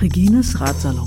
Regines Ratsalon.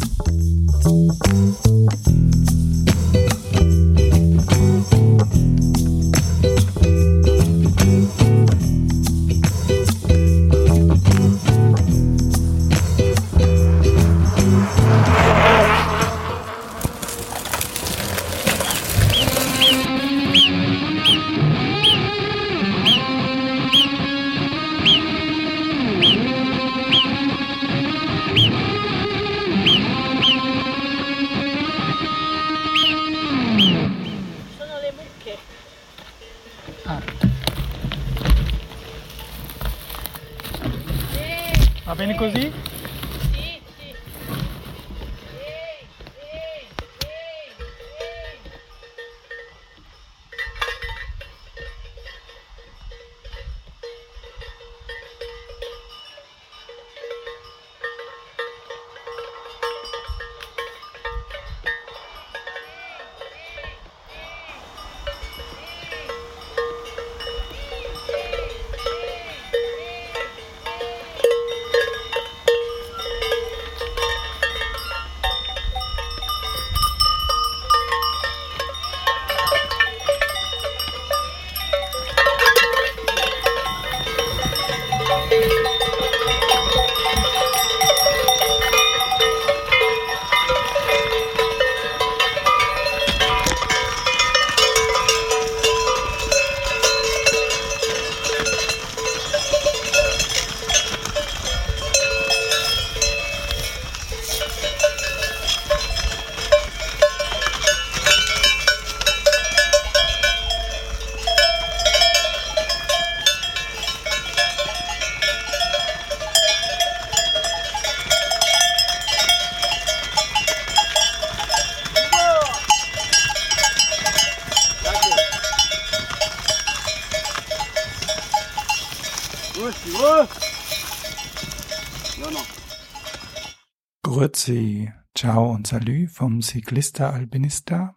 Und salü vom Cyclista Albinista.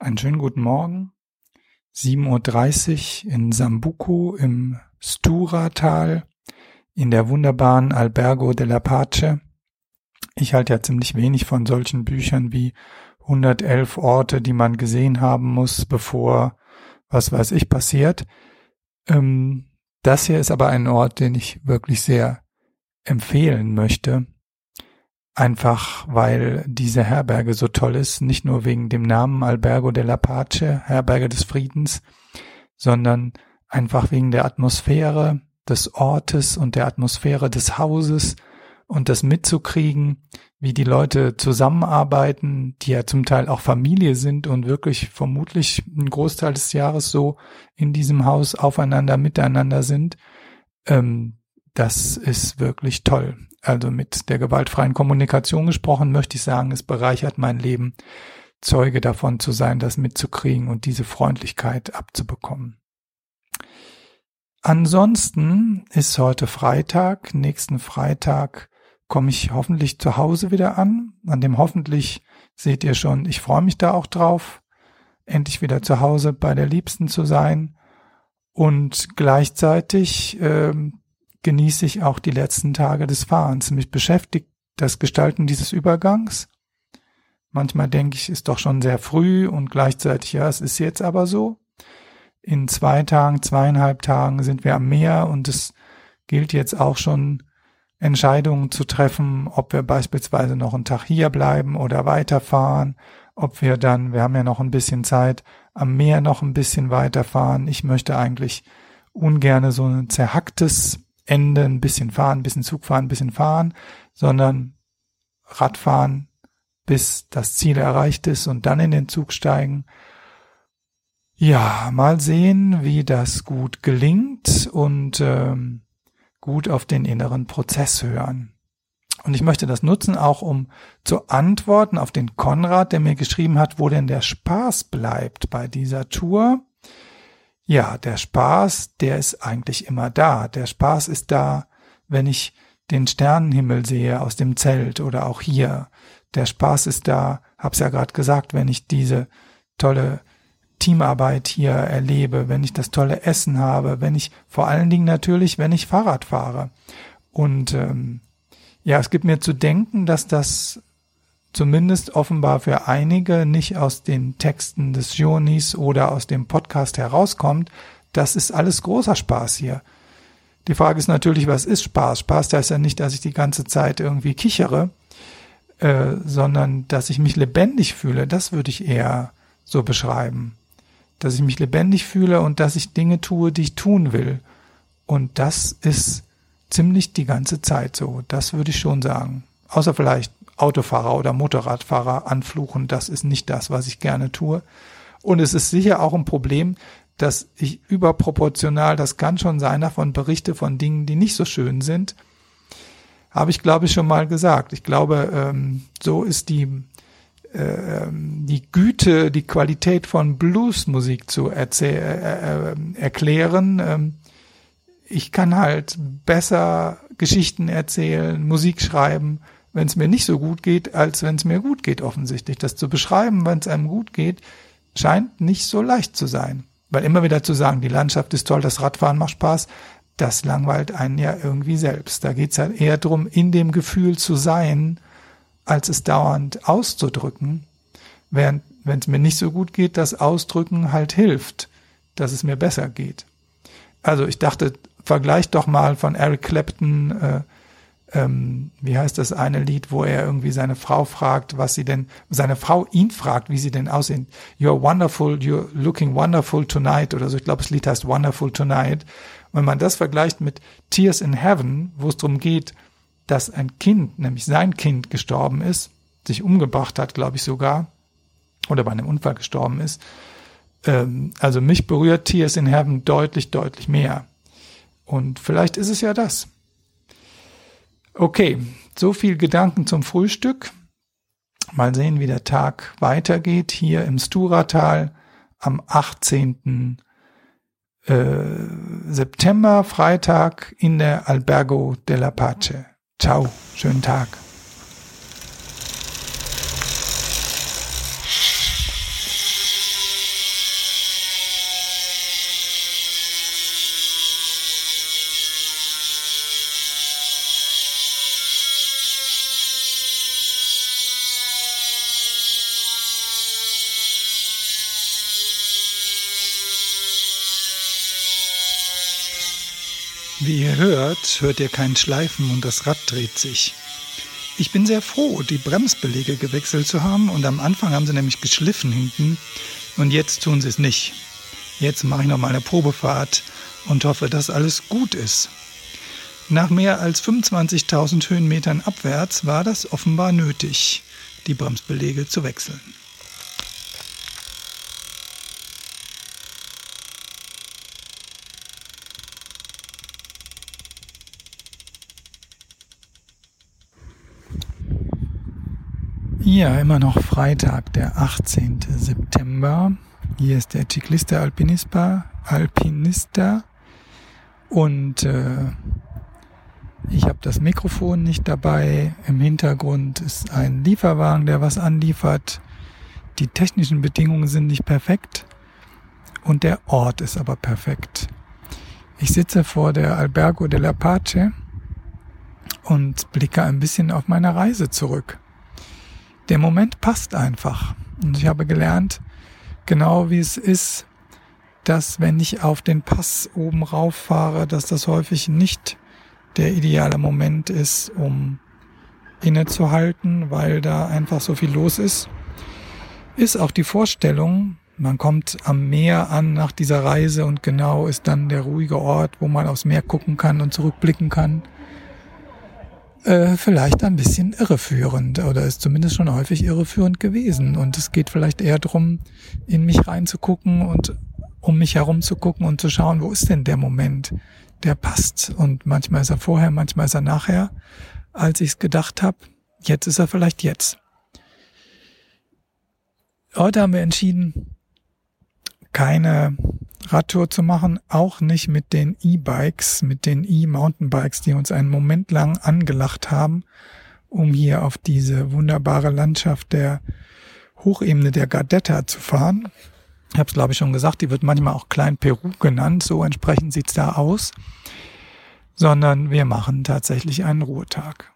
Einen schönen guten Morgen. 7.30 Uhr in Sambuco im Stura-Tal in der wunderbaren Albergo della Pace. Ich halte ja ziemlich wenig von solchen Büchern wie 111 Orte, die man gesehen haben muss, bevor was weiß ich passiert. Ähm, das hier ist aber ein Ort, den ich wirklich sehr empfehlen möchte. Einfach weil diese Herberge so toll ist, nicht nur wegen dem Namen Albergo della Pace, Herberge des Friedens, sondern einfach wegen der Atmosphäre des Ortes und der Atmosphäre des Hauses und das mitzukriegen, wie die Leute zusammenarbeiten, die ja zum Teil auch Familie sind und wirklich vermutlich einen Großteil des Jahres so in diesem Haus aufeinander, miteinander sind. Ähm, das ist wirklich toll. Also mit der gewaltfreien Kommunikation gesprochen, möchte ich sagen, es bereichert mein Leben, Zeuge davon zu sein, das mitzukriegen und diese Freundlichkeit abzubekommen. Ansonsten ist heute Freitag. Nächsten Freitag komme ich hoffentlich zu Hause wieder an. An dem hoffentlich seht ihr schon, ich freue mich da auch drauf, endlich wieder zu Hause bei der Liebsten zu sein. Und gleichzeitig ähm, genieße ich auch die letzten Tage des Fahrens. Mich beschäftigt das Gestalten dieses Übergangs. Manchmal denke ich, ist doch schon sehr früh und gleichzeitig, ja, es ist jetzt aber so. In zwei Tagen, zweieinhalb Tagen sind wir am Meer und es gilt jetzt auch schon Entscheidungen zu treffen, ob wir beispielsweise noch einen Tag hier bleiben oder weiterfahren, ob wir dann, wir haben ja noch ein bisschen Zeit, am Meer noch ein bisschen weiterfahren. Ich möchte eigentlich ungerne so ein zerhacktes Ende, ein bisschen fahren, ein bisschen Zug fahren, ein bisschen fahren, sondern Radfahren, bis das Ziel erreicht ist und dann in den Zug steigen. Ja, mal sehen, wie das gut gelingt und ähm, gut auf den inneren Prozess hören. Und ich möchte das nutzen, auch um zu antworten auf den Konrad, der mir geschrieben hat, wo denn der Spaß bleibt bei dieser Tour. Ja, der Spaß, der ist eigentlich immer da. Der Spaß ist da, wenn ich den Sternenhimmel sehe aus dem Zelt oder auch hier. Der Spaß ist da, hab's ja gerade gesagt, wenn ich diese tolle Teamarbeit hier erlebe, wenn ich das tolle Essen habe, wenn ich vor allen Dingen natürlich, wenn ich Fahrrad fahre. Und ähm, ja, es gibt mir zu denken, dass das zumindest offenbar für einige nicht aus den Texten des Jonis oder aus dem Podcast herauskommt. Das ist alles großer Spaß hier. Die Frage ist natürlich, was ist Spaß? Spaß heißt ja nicht, dass ich die ganze Zeit irgendwie kichere, äh, sondern dass ich mich lebendig fühle. Das würde ich eher so beschreiben. Dass ich mich lebendig fühle und dass ich Dinge tue, die ich tun will. Und das ist ziemlich die ganze Zeit so. Das würde ich schon sagen. Außer vielleicht Autofahrer oder Motorradfahrer anfluchen. Das ist nicht das, was ich gerne tue. Und es ist sicher auch ein Problem, dass ich überproportional, das kann schon sein, davon berichte von Dingen, die nicht so schön sind. Habe ich, glaube ich, schon mal gesagt. Ich glaube, ähm, so ist die, äh, die Güte, die Qualität von Bluesmusik zu äh, äh, erklären. Ähm, ich kann halt besser Geschichten erzählen, Musik schreiben, wenn es mir nicht so gut geht, als wenn es mir gut geht, offensichtlich. Das zu beschreiben, wenn es einem gut geht, scheint nicht so leicht zu sein. Weil immer wieder zu sagen, die Landschaft ist toll, das Radfahren macht Spaß, das langweilt einen ja irgendwie selbst. Da geht's halt eher drum, in dem Gefühl zu sein, als es dauernd auszudrücken. Während, wenn es mir nicht so gut geht, das Ausdrücken halt hilft, dass es mir besser geht. Also ich dachte, vergleich doch mal von Eric Clapton, äh, ähm, wie heißt das eine Lied, wo er irgendwie seine Frau fragt, was sie denn, seine Frau ihn fragt, wie sie denn aussehen. You're wonderful, you're looking wonderful tonight oder so. Ich glaube, das Lied heißt Wonderful Tonight. Wenn man das vergleicht mit Tears in Heaven, wo es darum geht, dass ein Kind, nämlich sein Kind gestorben ist, sich umgebracht hat, glaube ich sogar, oder bei einem Unfall gestorben ist, ähm, also mich berührt Tears in Heaven deutlich, deutlich mehr. Und vielleicht ist es ja das. Okay, so viel Gedanken zum Frühstück. Mal sehen, wie der Tag weitergeht hier im Sturatal am 18. Äh, September, Freitag in der Albergo della Pace. Ciao, schönen Tag. Wie ihr hört, hört ihr kein Schleifen und das Rad dreht sich. Ich bin sehr froh, die Bremsbeläge gewechselt zu haben und am Anfang haben sie nämlich geschliffen hinten und jetzt tun sie es nicht. Jetzt mache ich noch mal eine Probefahrt und hoffe, dass alles gut ist. Nach mehr als 25.000 Höhenmetern abwärts war das offenbar nötig, die Bremsbeläge zu wechseln. Ja, immer noch Freitag, der 18. September. Hier ist der Ciclista Alpinista, Alpinista und äh, ich habe das Mikrofon nicht dabei. Im Hintergrund ist ein Lieferwagen, der was anliefert. Die technischen Bedingungen sind nicht perfekt und der Ort ist aber perfekt. Ich sitze vor der Albergo della Pace und blicke ein bisschen auf meine Reise zurück der Moment passt einfach. Und ich habe gelernt, genau wie es ist, dass wenn ich auf den Pass oben rauf fahre, dass das häufig nicht der ideale Moment ist, um innezuhalten, weil da einfach so viel los ist, ist auch die Vorstellung, man kommt am Meer an nach dieser Reise und genau ist dann der ruhige Ort, wo man aufs Meer gucken kann und zurückblicken kann äh, vielleicht ein bisschen irreführend oder ist zumindest schon häufig irreführend gewesen. Und es geht vielleicht eher darum, in mich reinzugucken und um mich herum zu gucken und zu schauen, wo ist denn der Moment, der passt. Und manchmal ist er vorher, manchmal ist er nachher, als ich es gedacht habe. Jetzt ist er vielleicht jetzt. Heute haben wir entschieden, keine Radtour zu machen, auch nicht mit den E-Bikes, mit den E-Mountainbikes, die uns einen Moment lang angelacht haben, um hier auf diese wunderbare Landschaft der Hochebene der Gardetta zu fahren. Ich habe es, glaube ich, schon gesagt, die wird manchmal auch Klein Peru genannt, so entsprechend sieht's da aus. Sondern wir machen tatsächlich einen Ruhetag.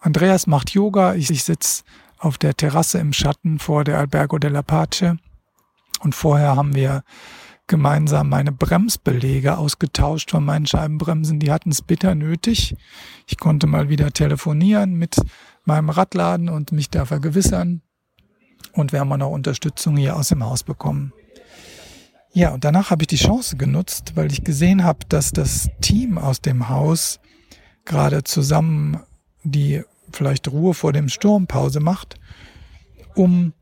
Andreas macht Yoga, ich, ich sitze auf der Terrasse im Schatten vor der Albergo della Pace. Und vorher haben wir gemeinsam meine Bremsbelege ausgetauscht von meinen Scheibenbremsen. Die hatten es bitter nötig. Ich konnte mal wieder telefonieren mit meinem Radladen und mich da vergewissern. Und wir haben auch noch Unterstützung hier aus dem Haus bekommen. Ja, und danach habe ich die Chance genutzt, weil ich gesehen habe, dass das Team aus dem Haus gerade zusammen die vielleicht Ruhe vor dem Sturm Pause macht, um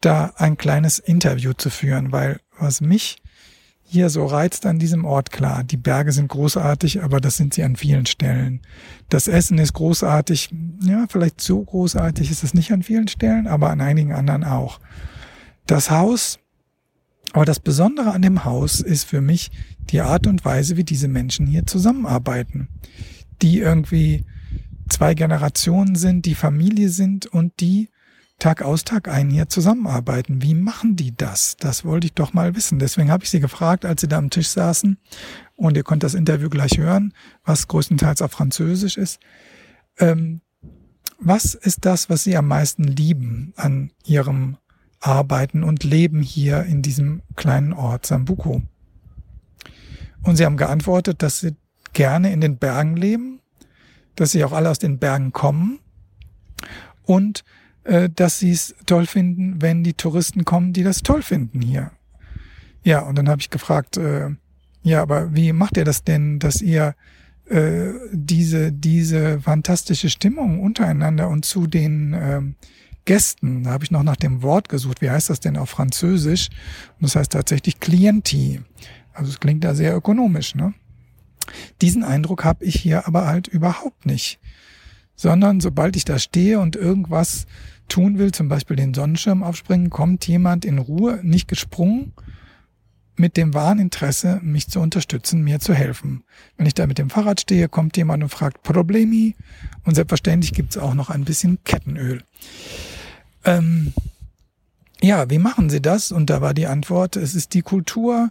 da ein kleines Interview zu führen, weil was mich hier so reizt an diesem Ort, klar, die Berge sind großartig, aber das sind sie an vielen Stellen. Das Essen ist großartig, ja, vielleicht so großartig ist es nicht an vielen Stellen, aber an einigen anderen auch. Das Haus, aber das Besondere an dem Haus ist für mich die Art und Weise, wie diese Menschen hier zusammenarbeiten, die irgendwie zwei Generationen sind, die Familie sind und die Tag aus, Tag ein hier zusammenarbeiten. Wie machen die das? Das wollte ich doch mal wissen. Deswegen habe ich sie gefragt, als sie da am Tisch saßen. Und ihr könnt das Interview gleich hören, was größtenteils auf Französisch ist. Ähm, was ist das, was sie am meisten lieben an ihrem Arbeiten und Leben hier in diesem kleinen Ort Sambuco? Und sie haben geantwortet, dass sie gerne in den Bergen leben, dass sie auch alle aus den Bergen kommen und äh, dass sie es toll finden, wenn die Touristen kommen, die das toll finden hier. Ja, und dann habe ich gefragt, äh, ja, aber wie macht ihr das denn, dass ihr äh, diese, diese fantastische Stimmung untereinander und zu den äh, Gästen, da habe ich noch nach dem Wort gesucht, wie heißt das denn auf Französisch? Und das heißt tatsächlich Clienti. Also es klingt da sehr ökonomisch, ne? Diesen Eindruck habe ich hier aber halt überhaupt nicht. Sondern sobald ich da stehe und irgendwas tun will, zum Beispiel den Sonnenschirm aufspringen, kommt jemand in Ruhe, nicht gesprungen, mit dem wahren Interesse, mich zu unterstützen, mir zu helfen. Wenn ich da mit dem Fahrrad stehe, kommt jemand und fragt Problemi und selbstverständlich gibt's auch noch ein bisschen Kettenöl. Ähm, ja, wie machen Sie das? Und da war die Antwort, es ist die Kultur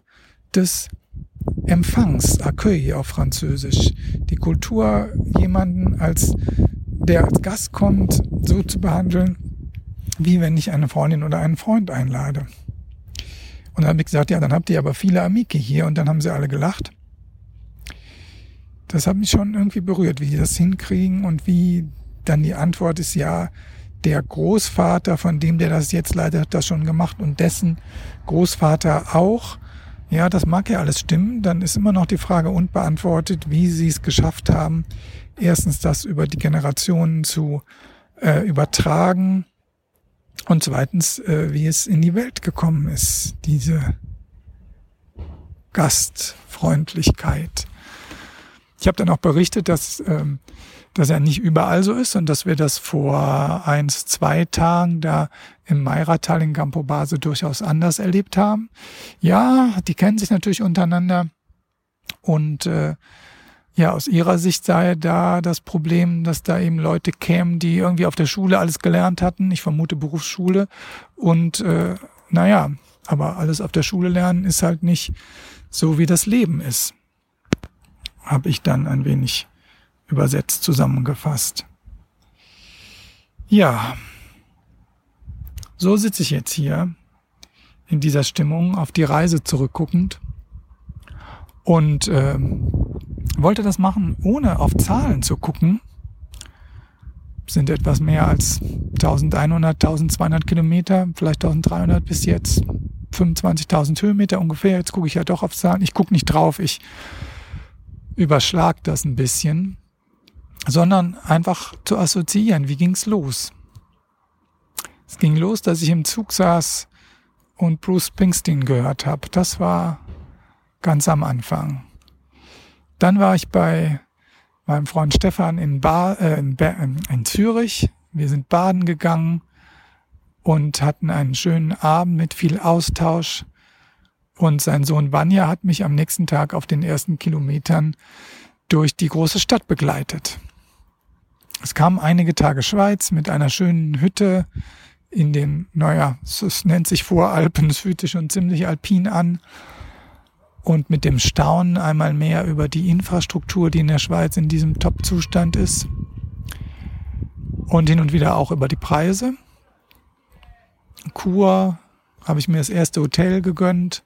des Empfangs, Accueil auf Französisch. Die Kultur, jemanden als, der als Gast kommt, so zu behandeln, wie wenn ich eine Freundin oder einen Freund einlade. Und dann habe ich gesagt, ja, dann habt ihr aber viele Amike hier und dann haben sie alle gelacht. Das hat mich schon irgendwie berührt, wie die das hinkriegen und wie dann die Antwort ist, ja, der Großvater, von dem der das jetzt leider hat das schon gemacht und dessen Großvater auch. Ja, das mag ja alles stimmen. Dann ist immer noch die Frage unbeantwortet, wie sie es geschafft haben, erstens das über die Generationen zu äh, übertragen und zweitens, äh, wie es in die Welt gekommen ist, diese Gastfreundlichkeit. Ich habe dann auch berichtet, dass, ähm, dass er nicht überall so ist und dass wir das vor eins, zwei Tagen da im Meiratal in Campobase durchaus anders erlebt haben. Ja, die kennen sich natürlich untereinander und äh, ja, aus ihrer Sicht sei da das Problem, dass da eben Leute kämen, die irgendwie auf der Schule alles gelernt hatten. Ich vermute Berufsschule. Und äh, naja, aber alles auf der Schule lernen ist halt nicht so, wie das Leben ist. Habe ich dann ein wenig übersetzt zusammengefasst. Ja, so sitze ich jetzt hier in dieser Stimmung auf die Reise zurückguckend und ähm, wollte das machen, ohne auf Zahlen zu gucken. Sind etwas mehr als 1100, 1200 Kilometer, vielleicht 1300 bis jetzt, 25.000 Höhenmeter ungefähr. Jetzt gucke ich ja doch auf Zahlen. Ich gucke nicht drauf, ich überschlag das ein bisschen, sondern einfach zu assoziieren. Wie ging's los? Es ging los, dass ich im Zug saß und Bruce Springsteen gehört habe. Das war ganz am Anfang. Dann war ich bei meinem Freund Stefan in, ba äh, in, in Zürich. Wir sind baden gegangen und hatten einen schönen Abend mit viel Austausch. Und sein Sohn Vanya hat mich am nächsten Tag auf den ersten Kilometern durch die große Stadt begleitet. Es kamen einige Tage Schweiz mit einer schönen Hütte in den, naja, es nennt sich Voralpen, es fühlt schon ziemlich alpin an. Und mit dem Staunen einmal mehr über die Infrastruktur, die in der Schweiz in diesem Top-Zustand ist. Und hin und wieder auch über die Preise. Kur habe ich mir das erste Hotel gegönnt,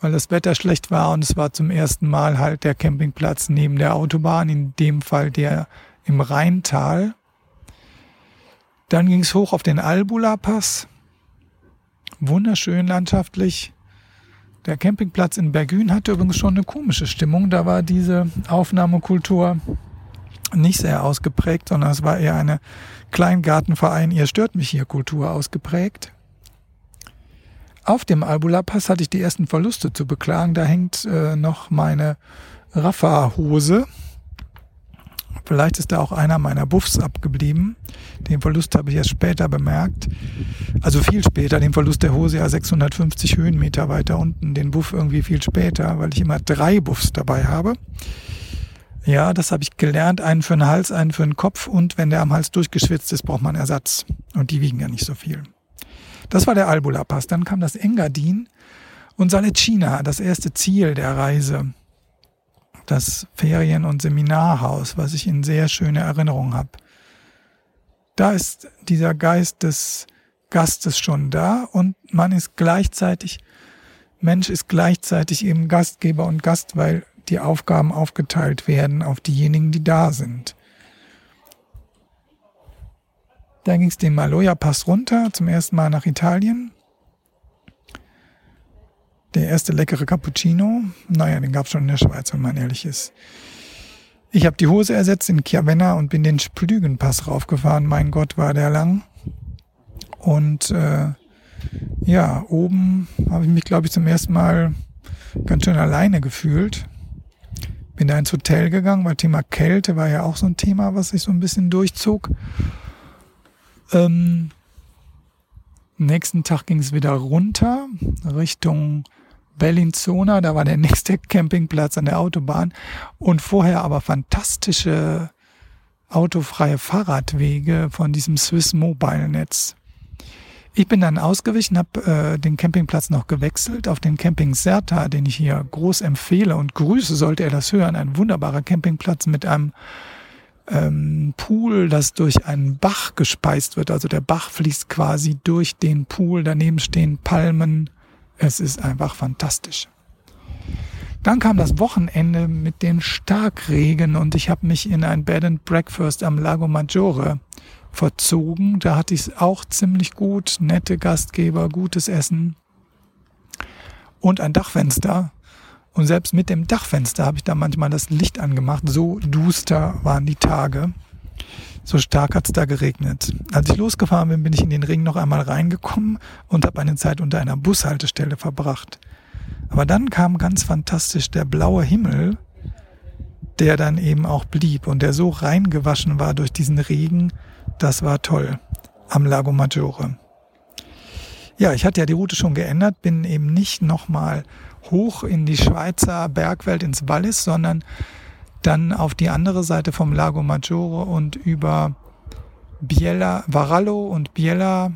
weil das Wetter schlecht war und es war zum ersten Mal halt der Campingplatz neben der Autobahn, in dem Fall der im Rheintal. Dann ging es hoch auf den Albula-Pass. Wunderschön landschaftlich. Der Campingplatz in Bergün hatte übrigens schon eine komische Stimmung. Da war diese Aufnahmekultur nicht sehr ausgeprägt, sondern es war eher eine Kleingartenverein, ihr stört mich hier Kultur ausgeprägt. Auf dem Albula-Pass hatte ich die ersten Verluste zu beklagen. Da hängt äh, noch meine Rafa-Hose Vielleicht ist da auch einer meiner Buffs abgeblieben. Den Verlust habe ich erst später bemerkt. Also viel später, den Verlust der Hose ja 650 Höhenmeter weiter unten. Den Buff irgendwie viel später, weil ich immer drei Buffs dabei habe. Ja, das habe ich gelernt. Einen für den Hals, einen für den Kopf. Und wenn der am Hals durchgeschwitzt ist, braucht man Ersatz. Und die wiegen ja nicht so viel. Das war der Albula-Pass. Dann kam das Engadin und Salecina, das erste Ziel der Reise das Ferien- und Seminarhaus, was ich in sehr schöne Erinnerung habe. Da ist dieser Geist des Gastes schon da und man ist gleichzeitig, Mensch ist gleichzeitig eben Gastgeber und Gast, weil die Aufgaben aufgeteilt werden auf diejenigen, die da sind. Da ging es den Maloja-Pass runter, zum ersten Mal nach Italien. Der erste leckere Cappuccino, naja, den gab es schon in der Schweiz, wenn man ehrlich ist. Ich habe die Hose ersetzt in Chiavenna und bin den Splügenpass raufgefahren. Mein Gott, war der lang. Und äh, ja, oben habe ich mich, glaube ich, zum ersten Mal ganz schön alleine gefühlt. Bin da ins Hotel gegangen, weil Thema Kälte war ja auch so ein Thema, was sich so ein bisschen durchzog. Ähm, nächsten Tag ging es wieder runter Richtung Bellinzona, da war der nächste Campingplatz an der Autobahn und vorher aber fantastische autofreie Fahrradwege von diesem Swiss Mobile Netz. Ich bin dann ausgewichen, habe äh, den Campingplatz noch gewechselt auf den Camping Serta, den ich hier groß empfehle und grüße, sollte er das hören. Ein wunderbarer Campingplatz mit einem ähm, Pool, das durch einen Bach gespeist wird. Also der Bach fließt quasi durch den Pool. Daneben stehen Palmen, es ist einfach fantastisch. Dann kam das Wochenende mit den Starkregen und ich habe mich in ein Bed and Breakfast am Lago Maggiore verzogen. Da hatte ich es auch ziemlich gut, nette Gastgeber, gutes Essen und ein Dachfenster. Und selbst mit dem Dachfenster habe ich da manchmal das Licht angemacht. So duster waren die Tage. So stark hat es da geregnet. Als ich losgefahren bin, bin ich in den Ring noch einmal reingekommen und habe eine Zeit unter einer Bushaltestelle verbracht. Aber dann kam ganz fantastisch der blaue Himmel, der dann eben auch blieb und der so reingewaschen war durch diesen Regen, das war toll am Lago Maggiore. Ja, ich hatte ja die Route schon geändert, bin eben nicht nochmal hoch in die Schweizer Bergwelt ins Wallis, sondern dann auf die andere Seite vom Lago Maggiore und über Biella, Varallo und Biella.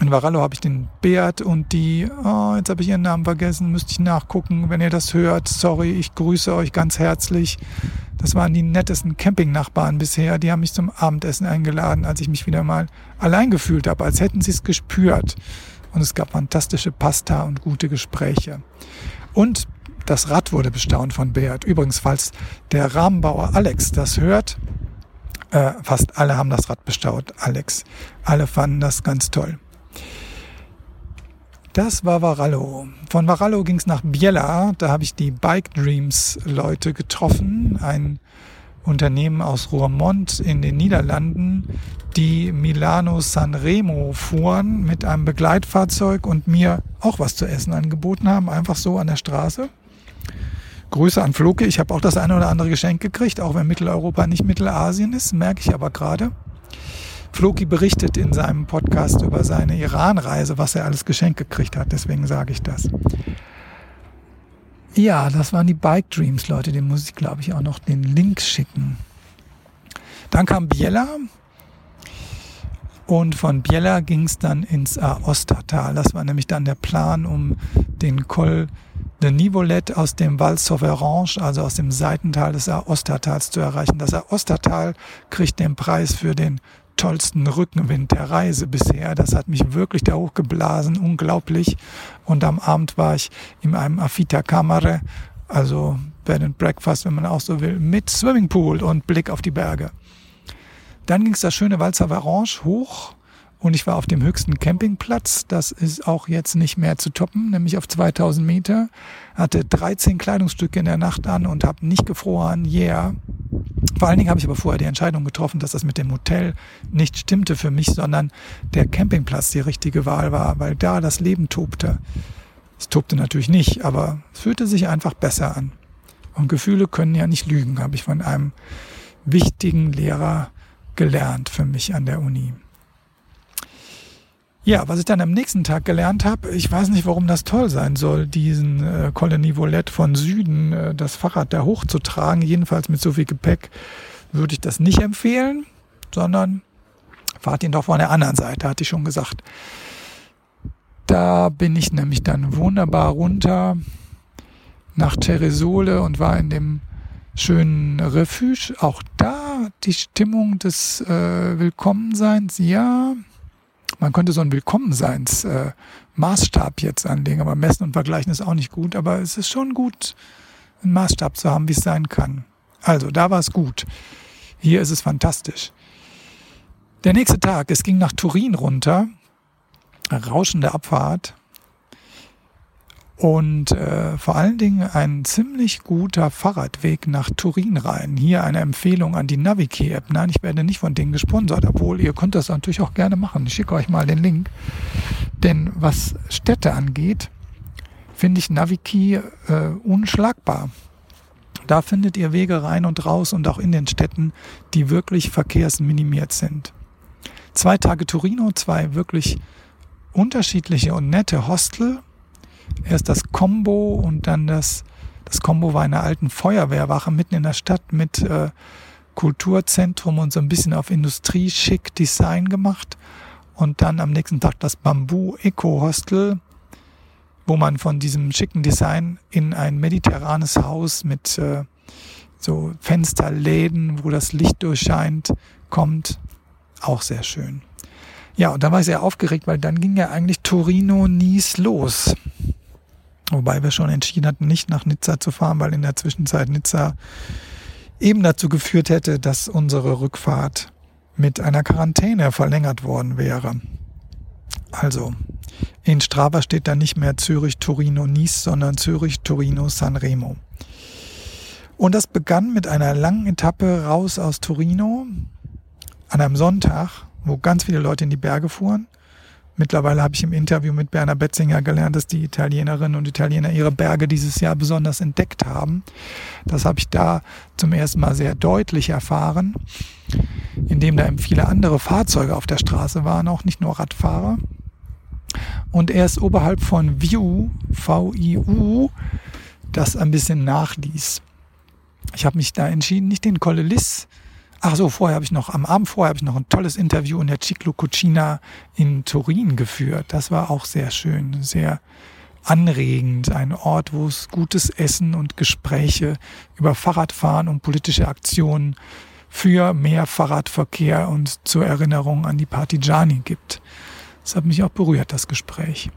In Varallo habe ich den Beat und die, oh, jetzt habe ich ihren Namen vergessen, müsste ich nachgucken, wenn ihr das hört. Sorry, ich grüße euch ganz herzlich. Das waren die nettesten Campingnachbarn bisher. Die haben mich zum Abendessen eingeladen, als ich mich wieder mal allein gefühlt habe, als hätten sie es gespürt. Und es gab fantastische Pasta und gute Gespräche. Und das Rad wurde bestaunt von Beat. Übrigens, falls der Rahmenbauer Alex das hört, äh, fast alle haben das Rad bestaunt, Alex. Alle fanden das ganz toll. Das war Varallo. Von Varallo ging es nach Biella. Da habe ich die Bike Dreams Leute getroffen. Ein Unternehmen aus Roermond in den Niederlanden, die Milano Sanremo fuhren mit einem Begleitfahrzeug und mir auch was zu essen angeboten haben, einfach so an der Straße. Grüße an Floke. Ich habe auch das eine oder andere Geschenk gekriegt, auch wenn Mitteleuropa nicht Mittelasien ist, merke ich aber gerade. Floki berichtet in seinem Podcast über seine Iran-Reise, was er alles geschenkt gekriegt hat. Deswegen sage ich das. Ja, das waren die Bike Dreams, Leute. Den muss ich, glaube ich, auch noch den Link schicken. Dann kam Biella. Und von Biella ging es dann ins Aostatal. Das war nämlich dann der Plan, um den Col de Nivolet aus dem Val Sauverange, also aus dem Seitental des Aostatals zu erreichen. Das Aostatal kriegt den Preis für den tollsten Rückenwind der Reise bisher. Das hat mich wirklich da hochgeblasen, unglaublich. Und am Abend war ich in einem Afita Kamare, also Bed and Breakfast, wenn man auch so will, mit Swimmingpool und Blick auf die Berge. Dann ging es das schöne Walzer Varange hoch und ich war auf dem höchsten Campingplatz. Das ist auch jetzt nicht mehr zu toppen, nämlich auf 2000 Meter. Hatte 13 Kleidungsstücke in der Nacht an und habe nicht gefroren. Yeah. Vor allen Dingen habe ich aber vorher die Entscheidung getroffen, dass das mit dem Hotel nicht stimmte für mich, sondern der Campingplatz die richtige Wahl war, weil da das Leben tobte. Es tobte natürlich nicht, aber es fühlte sich einfach besser an. Und Gefühle können ja nicht lügen, habe ich von einem wichtigen Lehrer gelernt für mich an der Uni. Ja, was ich dann am nächsten Tag gelernt habe, ich weiß nicht, warum das toll sein soll, diesen äh, Colony Volette von Süden, äh, das Fahrrad da hochzutragen. Jedenfalls mit so viel Gepäck würde ich das nicht empfehlen, sondern fahrt ihn doch von der anderen Seite, hatte ich schon gesagt. Da bin ich nämlich dann wunderbar runter nach Ceresole und war in dem schönen Refuge. Auch da die Stimmung des äh, Willkommenseins, ja. Man könnte so einen Willkommenseins äh, jetzt anlegen, aber messen und vergleichen ist auch nicht gut. Aber es ist schon gut, einen Maßstab zu haben, wie es sein kann. Also, da war es gut. Hier ist es fantastisch. Der nächste Tag, es ging nach Turin runter. Rauschende Abfahrt. Und äh, vor allen Dingen ein ziemlich guter Fahrradweg nach Turin rein. Hier eine Empfehlung an die Naviki-App. Nein, ich werde nicht von denen gesponsert, obwohl ihr könnt das natürlich auch gerne machen. Ich schicke euch mal den Link. Denn was Städte angeht, finde ich Naviki äh, unschlagbar. Da findet ihr Wege rein und raus und auch in den Städten, die wirklich verkehrsminimiert sind. Zwei Tage Torino, zwei wirklich unterschiedliche und nette Hostel erst das Combo und dann das, das Combo war in einer alten Feuerwehrwache mitten in der Stadt mit äh, Kulturzentrum und so ein bisschen auf Industrie schick Design gemacht. Und dann am nächsten Tag das Bamboo Eco Hostel, wo man von diesem schicken Design in ein mediterranes Haus mit äh, so Fensterläden, wo das Licht durchscheint, kommt. Auch sehr schön. Ja, und da war ich sehr aufgeregt, weil dann ging ja eigentlich Torino-Nice los. Wobei wir schon entschieden hatten, nicht nach Nizza zu fahren, weil in der Zwischenzeit Nizza eben dazu geführt hätte, dass unsere Rückfahrt mit einer Quarantäne verlängert worden wäre. Also, in Strava steht da nicht mehr Zürich, Torino, Nice, sondern Zürich, Torino, Sanremo. Und das begann mit einer langen Etappe raus aus Torino an einem Sonntag, wo ganz viele Leute in die Berge fuhren. Mittlerweile habe ich im Interview mit Berner Betzinger gelernt, dass die Italienerinnen und Italiener ihre Berge dieses Jahr besonders entdeckt haben. Das habe ich da zum ersten Mal sehr deutlich erfahren, indem da eben viele andere Fahrzeuge auf der Straße waren, auch nicht nur Radfahrer. Und erst oberhalb von Viu, V-I-U, das ein bisschen nachließ. Ich habe mich da entschieden, nicht den Colle Liss Ach so, vorher habe ich noch, am Abend vorher habe ich noch ein tolles Interview in der Ciclo Cucina in Turin geführt. Das war auch sehr schön, sehr anregend. Ein Ort, wo es gutes Essen und Gespräche über Fahrradfahren und politische Aktionen für mehr Fahrradverkehr und zur Erinnerung an die Partigiani gibt. Das hat mich auch berührt, das Gespräch.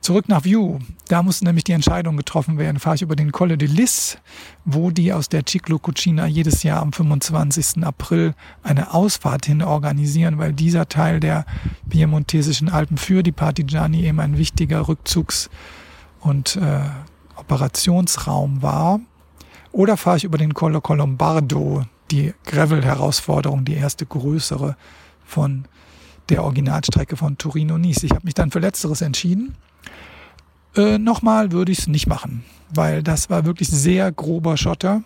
Zurück nach View. Da musste nämlich die Entscheidung getroffen werden, fahre ich über den Colle de Lis, wo die aus der Ciclo Cucina jedes Jahr am 25. April eine Ausfahrt hin organisieren, weil dieser Teil der piemontesischen Alpen für die Partigiani eben ein wichtiger Rückzugs- und äh, Operationsraum war. Oder fahre ich über den Colle Colombardo, die Gravel-Herausforderung, die erste größere von der Originalstrecke von Torino-Nice. Ich habe mich dann für Letzteres entschieden äh, Nochmal würde ich es nicht machen, weil das war wirklich sehr grober Schotter.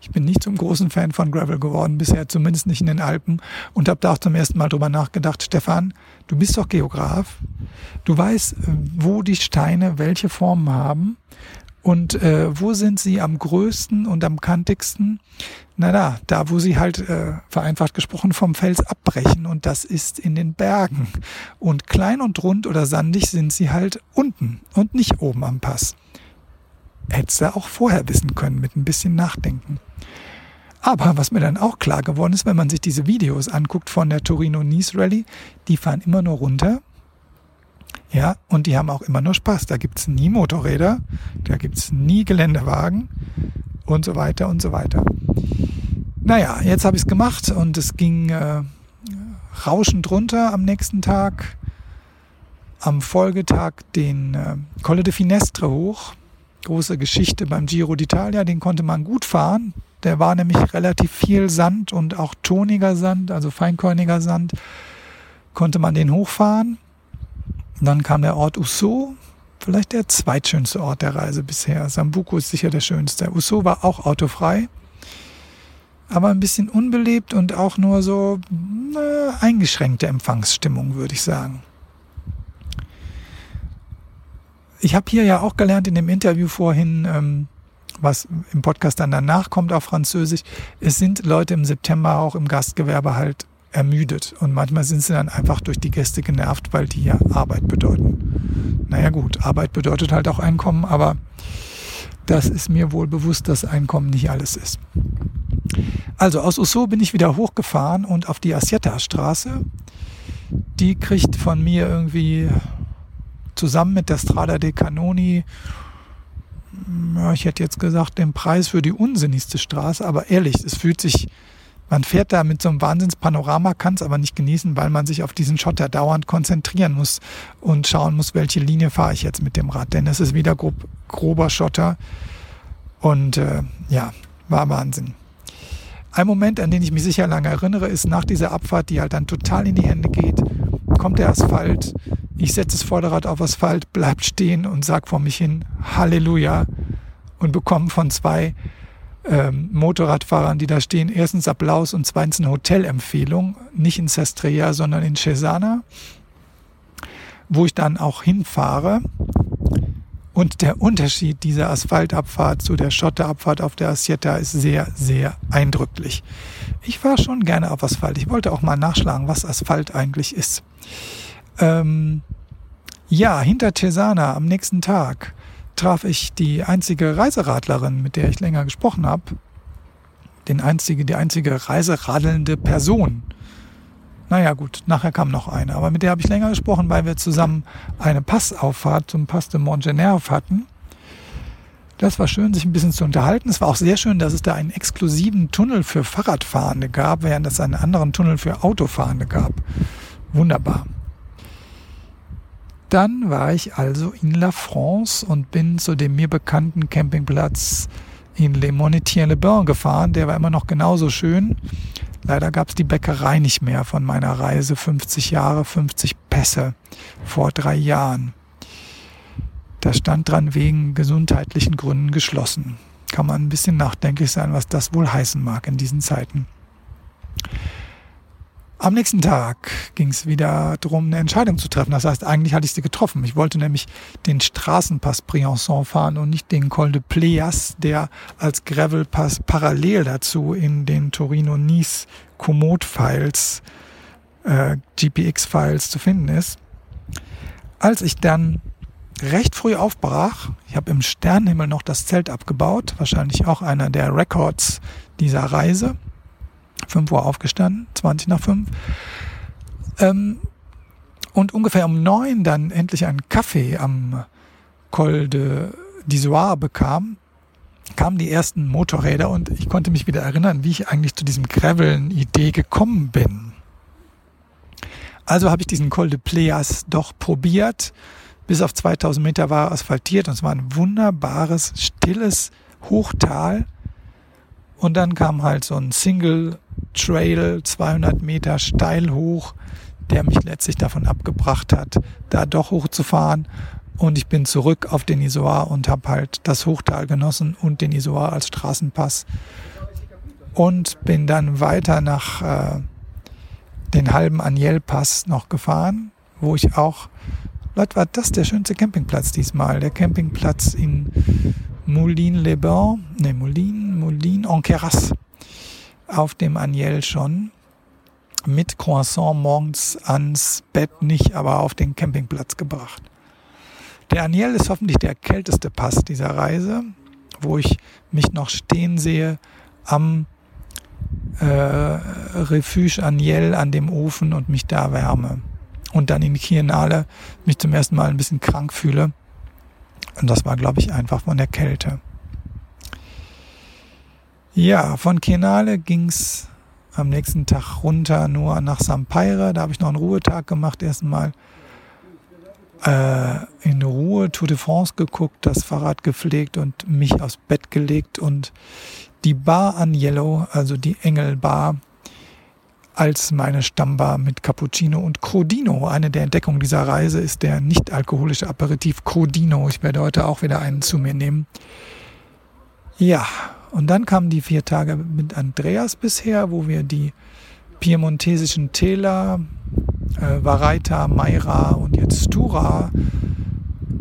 Ich bin nicht zum großen Fan von Gravel geworden, bisher zumindest nicht in den Alpen und habe da auch zum ersten Mal drüber nachgedacht, Stefan, du bist doch Geograf, du weißt, wo die Steine welche Formen haben Und äh, wo sind sie am größten und am kantigsten? Na da, da wo sie halt äh, vereinfacht gesprochen vom Fels abbrechen und das ist in den Bergen. Und klein und rund oder sandig sind sie halt unten und nicht oben am Pass. Hättest du auch vorher wissen können mit ein bisschen Nachdenken. Aber was mir dann auch klar geworden ist, wenn man sich diese Videos anguckt von der Torino-Nice Rally, die fahren immer nur runter ja, und die haben auch immer nur Spaß. Da gibt's nie Motorräder, da gibt's nie Geländewagen und so weiter und so weiter. Naja, jetzt habe ich es gemacht und es ging äh, rauschend runter am nächsten Tag. Am Folgetag den äh, Colle de Finestre hoch. Große Geschichte beim Giro d'Italia, den konnte man gut fahren. Der war nämlich relativ viel Sand und auch toniger Sand, also feinkörniger Sand. Konnte man den hochfahren. Dann kam der Ort Uso, vielleicht der zweitschönste Ort der Reise bisher. Sambuku ist sicher der schönste. Uso war auch autofrei, aber ein bisschen unbelebt und auch nur so äh, eingeschränkte Empfangsstimmung, würde ich sagen. Ich habe hier ja auch gelernt in dem Interview vorhin, ähm, was im Podcast dann danach kommt auf Französisch, es sind Leute im September auch im Gastgewerbe halt ermüdet. Und manchmal sind sie dann einfach durch die Gäste genervt, weil die ja Arbeit bedeuten. Naja gut, Arbeit bedeutet halt auch Einkommen, aber das ist mir wohl bewusst, dass Einkommen nicht alles ist. Also aus Usso bin ich wieder hochgefahren und auf die Asieta-Straße. Die kriegt von mir irgendwie zusammen mit der Strada dei Canoni, ich hätte jetzt gesagt, den Preis für die unsinnigste Straße, aber ehrlich, es fühlt sich man fährt da mit so einem Wahnsinnspanorama, kann es aber nicht genießen, weil man sich auf diesen Schotter dauernd konzentrieren muss und schauen muss, welche Linie fahre ich jetzt mit dem Rad. Denn es ist wieder grob, grober Schotter. Und äh, ja, war Wahnsinn. Ein Moment, an den ich mich sicher lange erinnere, ist nach dieser Abfahrt, die halt dann total in die Hände geht, kommt der Asphalt. Ich setze das Vorderrad auf Asphalt, bleibt stehen und sag vor mich hin Halleluja und bekomme von zwei ähm, Motorradfahrern, die da stehen, erstens Applaus und zweitens eine Hotelempfehlung, nicht in Sestria, sondern in Cesana, wo ich dann auch hinfahre. Und der Unterschied dieser Asphaltabfahrt zu der Schotterabfahrt auf der Asieta ist sehr, sehr eindrücklich. Ich fahre schon gerne auf Asphalt. Ich wollte auch mal nachschlagen, was Asphalt eigentlich ist. Ähm, ja, hinter Cesana am nächsten Tag traf ich die einzige Reiseradlerin, mit der ich länger gesprochen habe. Den einzige, die einzige reiseradelnde Person. Naja gut, nachher kam noch eine, aber mit der habe ich länger gesprochen, weil wir zusammen eine Passauffahrt zum Pass de Montgenerve hatten. Das war schön, sich ein bisschen zu unterhalten. Es war auch sehr schön, dass es da einen exklusiven Tunnel für Fahrradfahrende gab, während es einen anderen Tunnel für Autofahrende gab. Wunderbar. Dann war ich also in La France und bin zu dem mir bekannten Campingplatz in Les Monetiers-le-Bain gefahren. Der war immer noch genauso schön. Leider gab es die Bäckerei nicht mehr von meiner Reise 50 Jahre, 50 Pässe vor drei Jahren. Da stand dran wegen gesundheitlichen Gründen geschlossen. Kann man ein bisschen nachdenklich sein, was das wohl heißen mag in diesen Zeiten. Am nächsten Tag ging es wieder darum, eine Entscheidung zu treffen. Das heißt, eigentlich hatte ich sie getroffen. Ich wollte nämlich den Straßenpass Briançon fahren und nicht den Col de Pléas, der als Gravelpass parallel dazu in den Torino-Nice Komoot-Files, äh, GPX-Files zu finden ist. Als ich dann recht früh aufbrach, ich habe im Sternenhimmel noch das Zelt abgebaut, wahrscheinlich auch einer der Records dieser Reise, 5 Uhr aufgestanden, 20 nach 5. Ähm, und ungefähr um 9 dann endlich einen Kaffee am Col de d'Isoire bekam, kamen die ersten Motorräder und ich konnte mich wieder erinnern, wie ich eigentlich zu diesem Graveln-Idee gekommen bin. Also habe ich diesen Col de Pleas doch probiert. Bis auf 2000 Meter war asphaltiert und es war ein wunderbares, stilles Hochtal. Und dann kam halt so ein Single Trail 200 Meter steil hoch, der mich letztlich davon abgebracht hat, da doch hochzufahren. Und ich bin zurück auf den Isoar und habe halt das Hochtal genossen und den Isoar als Straßenpass. Und bin dann weiter nach äh, den halben Aniel-Pass noch gefahren, wo ich auch, Leute, war das der schönste Campingplatz diesmal. Der Campingplatz in Moulin-les-Bains, ne, Moulin, Moulin en Keras auf dem Agnel schon mit Croissant morgens ans Bett nicht, aber auf den Campingplatz gebracht. Der Agnel ist hoffentlich der kälteste Pass dieser Reise, wo ich mich noch stehen sehe am äh, Refuge Agnel an dem Ofen und mich da wärme. Und dann in Kienale mich zum ersten Mal ein bisschen krank fühle. Und das war, glaube ich, einfach von der Kälte. Ja, von Kienale ging's am nächsten Tag runter nur nach Sampaire. Da habe ich noch einen Ruhetag gemacht erstmal. Äh, in Ruhe Tour de France geguckt, das Fahrrad gepflegt und mich aufs Bett gelegt und die Bar an Yellow, also die Engelbar, als meine Stammbar mit Cappuccino und Crodino. Eine der Entdeckungen dieser Reise ist der nicht alkoholische Aperitif Crodino. Ich werde heute auch wieder einen zu mir nehmen. Ja, und dann kamen die vier Tage mit Andreas bisher, wo wir die piemontesischen Täler, äh, Vareita, Maira und jetzt Stura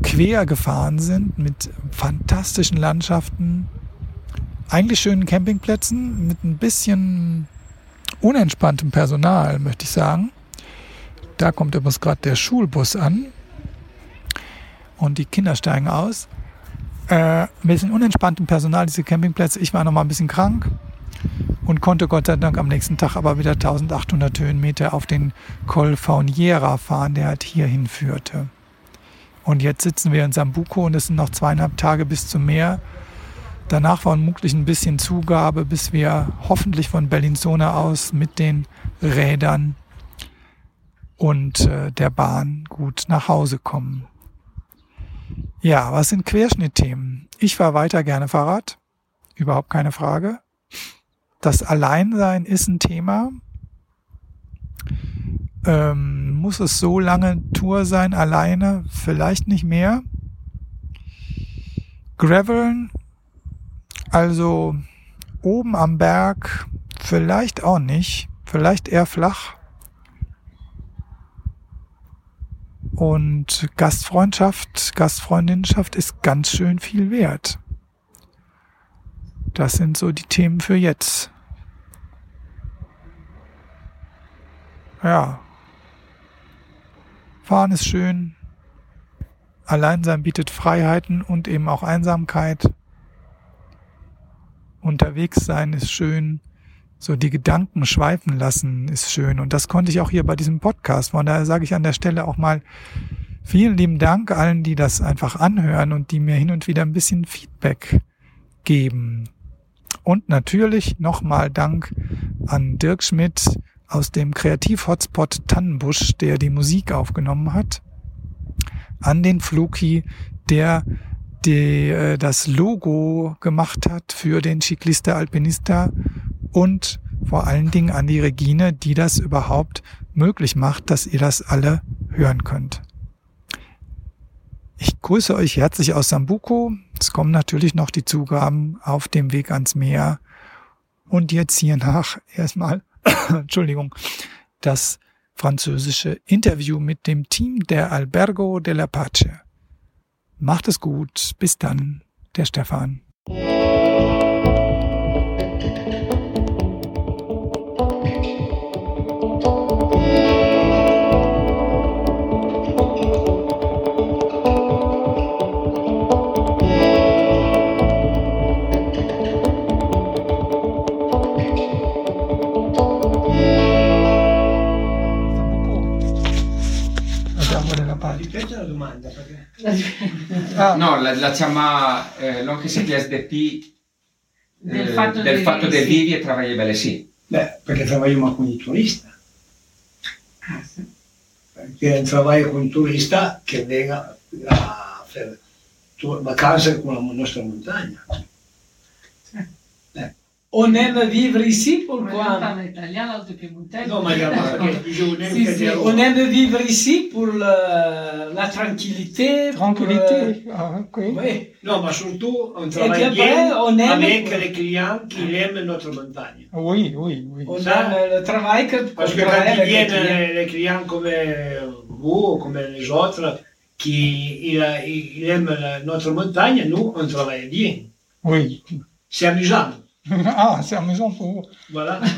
quer gefahren sind mit fantastischen Landschaften, eigentlich schönen Campingplätzen mit ein bisschen unentspanntem Personal, möchte ich sagen. Da kommt übrigens gerade der Schulbus an und die Kinder steigen aus. Äh, ein bisschen unentspanntem Personal, diese Campingplätze. Ich war noch mal ein bisschen krank und konnte Gott sei Dank am nächsten Tag aber wieder 1800 Höhenmeter auf den Col Fauniera fahren, der halt hier hinführte. Und jetzt sitzen wir in Sambuco und es sind noch zweieinhalb Tage bis zum Meer. Danach war vermutlich ein bisschen Zugabe, bis wir hoffentlich von Bellinzona aus mit den Rädern und äh, der Bahn gut nach Hause kommen. Ja, was sind Querschnittthemen? Ich fahre weiter gerne Fahrrad, überhaupt keine Frage. Das Alleinsein ist ein Thema. Ähm, muss es so lange Tour sein, alleine? Vielleicht nicht mehr. Graveln, also oben am Berg, vielleicht auch nicht. Vielleicht eher flach. Und Gastfreundschaft, Gastfreundinnenschaft ist ganz schön viel wert. Das sind so die Themen für jetzt. Ja. Fahren ist schön. Alleinsein bietet Freiheiten und eben auch Einsamkeit. Unterwegs sein ist schön. So die Gedanken schweifen lassen ist schön. Und das konnte ich auch hier bei diesem Podcast. Von daher sage ich an der Stelle auch mal vielen lieben Dank allen, die das einfach anhören und die mir hin und wieder ein bisschen Feedback geben. Und natürlich nochmal Dank an Dirk Schmidt aus dem Kreativ-Hotspot Tannenbusch, der die Musik aufgenommen hat. An den Fluki, der die, äh, das Logo gemacht hat für den Ciclista Alpinista und vor allen Dingen an die Regine, die das überhaupt möglich macht, dass ihr das alle hören könnt. Ich grüße euch herzlich aus Sambuco. Es kommen natürlich noch die Zugaben auf dem Weg ans Meer. Und jetzt hier nach erstmal, Entschuldigung, das französische Interview mit dem Team der Albergo de la Pace. Macht es gut. Bis dann, der Stefan. La, la chiama eh, l'on che si SDP Del eh, fatto del de fatto sì. vivi e travagliabile sì. Beh, perché lavoriamo con i turisti. Ah, sì. Perché lavoro con un turista che venga a fare vacanze con la nostra montagna. On aime vivre ici, pourquoi non On aime vivre pour le- la tranquillité. pour, Tranquillité. Ah, ok. euh, oui. No, ma surtout on travaille après, bien on aime- avec les clients qui aiment notre montagne. Oui, oui, oui. On Ça, aime le travail que Parce que quand travaille ils avec les viennent clients. les, les clients comme vous, comme les autres, qui il, a- il aime la- notre montagne, nous, on travaille bien. Oui. C'est amusant. Ah, c'est amusant pour vous. Voilà.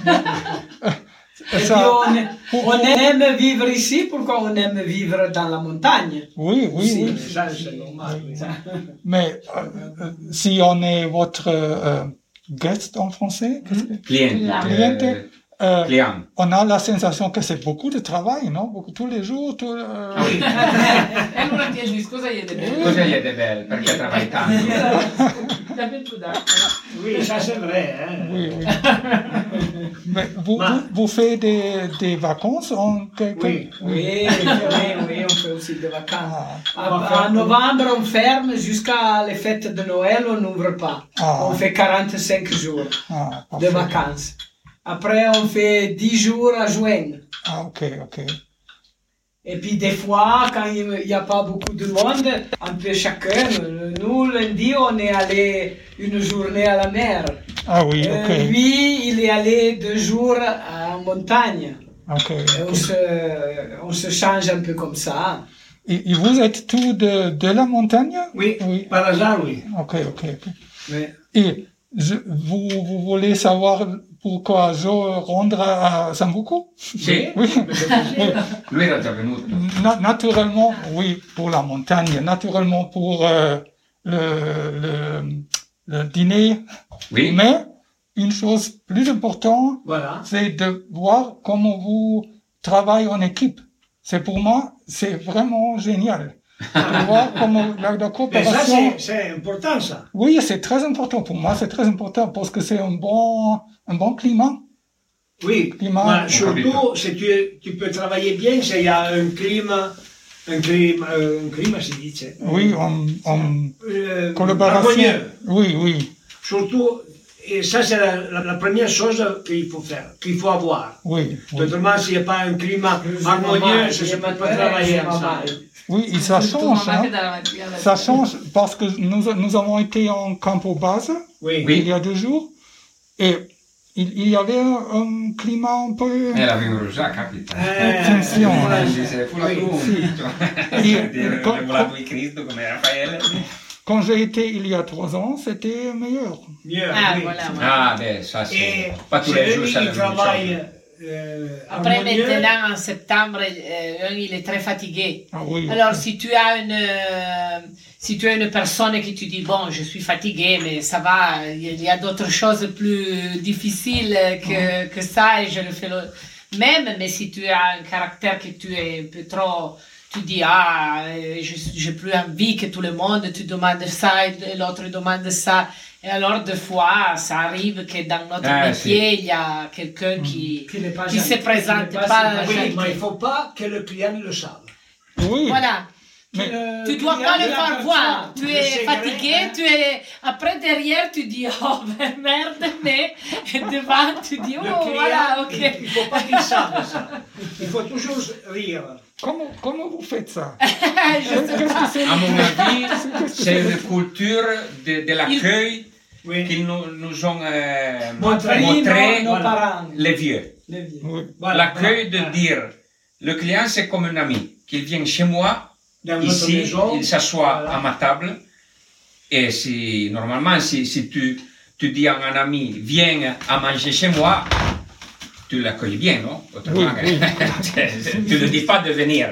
Et Ça- puis on, on aime vivre ici, pourquoi on aime vivre dans la montagne? Oui, oui, Si. oui. Ça, c'est normal. oui. Mais euh, euh, si on est votre euh, guest en français, qu'est-ce que- Cliente. Euh, on a la sensation que c'est beaucoup de travail, non? Beaucoup, Tous les jours, tout, euh, Ah oui. Allora ti dici scusa gli è bello. Cosa gli è di bello? Perché travaille tanto. Oui, ça c'est vrai. Hein. Oui, oui. Mais vous, Ma- vous, vous faites des, des vacances en quelque... Oui. Oui, oui, oui, on fait aussi des vacances. Ah, à novembre, on ferme jusqu'à les fêtes de Noël, on n'ouvre pas. Ah. On fait 45 jours ah, de vacances. Après, on fait 10 jours à juin. Ah, ok, ok. Et puis des fois, quand il n'y a pas beaucoup de monde, un peu chacun. Nous, lundi, on est allé une journée à la mer. Ah oui, Euh, ok. lui, il est allé deux jours en montagne. ok. Et on, se, on se change un peu comme ça. Et, et vous êtes tous de, de la montagne? Oui, Oui. par hasard, oui. Ok, ok, ok. Mais, Et je, vous, vous voulez savoir pourquoi je rentre à Sambuco Sì, Oui. lui era già venuto. Na- naturellement, oui, pour la montagne. Naturellement, pour euh, le, le, le dîner. Oui. Mais une chose plus importante, voilà. c'est de voir comment vous travaillez en équipe. C'est pour moi, c'est vraiment génial. De voir comment la, la coopération. c'est c'est important, ça. Oui, c'est très important pour moi. C'est très important parce que c'est un bon, un bon climat? Oui, Climat. mais surtout, si tu, tu peux travailler bien, s'il y a un climat, un climat, euh, un climat, se dit, c'est- Oui, en, en euh, collaboration. Oui, oui, Surtout, et ça, c'est la, la- la première chose qu'il faut faire, qu'il faut avoir. oui. Oui, Autrement, s'il n'y a pas un climat harmonieux, ça ne peut pas travailler ensemble. Oui, et ça change. hein. Ça change parce que nous, nous avons été en campo base. Oui. il y a deux jours et il, il y avait un, climat un peu... E l'avevo già capito. Eh, Attenzione. voilà. Si se fu la Oui. tu. Sì. Cioè, dire, Co- Avevo la il Cristo come Raffaele. Quand j'ai été il y a trois ans, c'était meilleur. Mieux, Ah, oui. voilà, voilà. Ah, beh, ça c'est pas tous les jours, ça le euh, Après, maintenant, en septembre, euh, il est très fatigué. Ah oui. Alors, si tu as une, euh, si tu as une personne qui te dit, bon, je suis fatigué, mais ça va, il y a d'autres choses plus difficiles que, que ça et je le fais le même, mais si tu as un caractère que tu es un peu trop, tu dis, ah, euh, je j'ai plus envie que tout le monde te demande ça et l'autre demande ça. Et alors, des fois, ça arrive que dans notre Ah, métier, il y a quelqu'un qui, Qui qui se présente qui pas. Oui, mais il ne faut pas que le client le sache. Oui. Voilà. Mais Le Tu dois pas le faire voir. Tu es fatigué, hein. tu es. Après, derrière, tu dis, oh, ben, merde, mais devant, tu dis, oh, client, voilà, ok. il ne faut pas qu'il sache ça. Il faut toujours rire. Comment, comment vous faites ça? Je sais Qu'est-ce pas. que c'est? À mon avis, c'est une culture de, de l'accueil Oui. qu'ils nous, nous ont euh, Montré. montré nos voilà. parents. les vieux. Voilà, L'accueil de voilà. dire, le client c'est comme un ami, qu'il vient chez moi, Dans ici, maison, il s'assoit voilà. à ma table, et si, normalement, si, si tu, tu dis à un ami, viens à manger chez moi, tu l'accueilles bien, non? Autrement, Oui, tu ne dis pas de venir.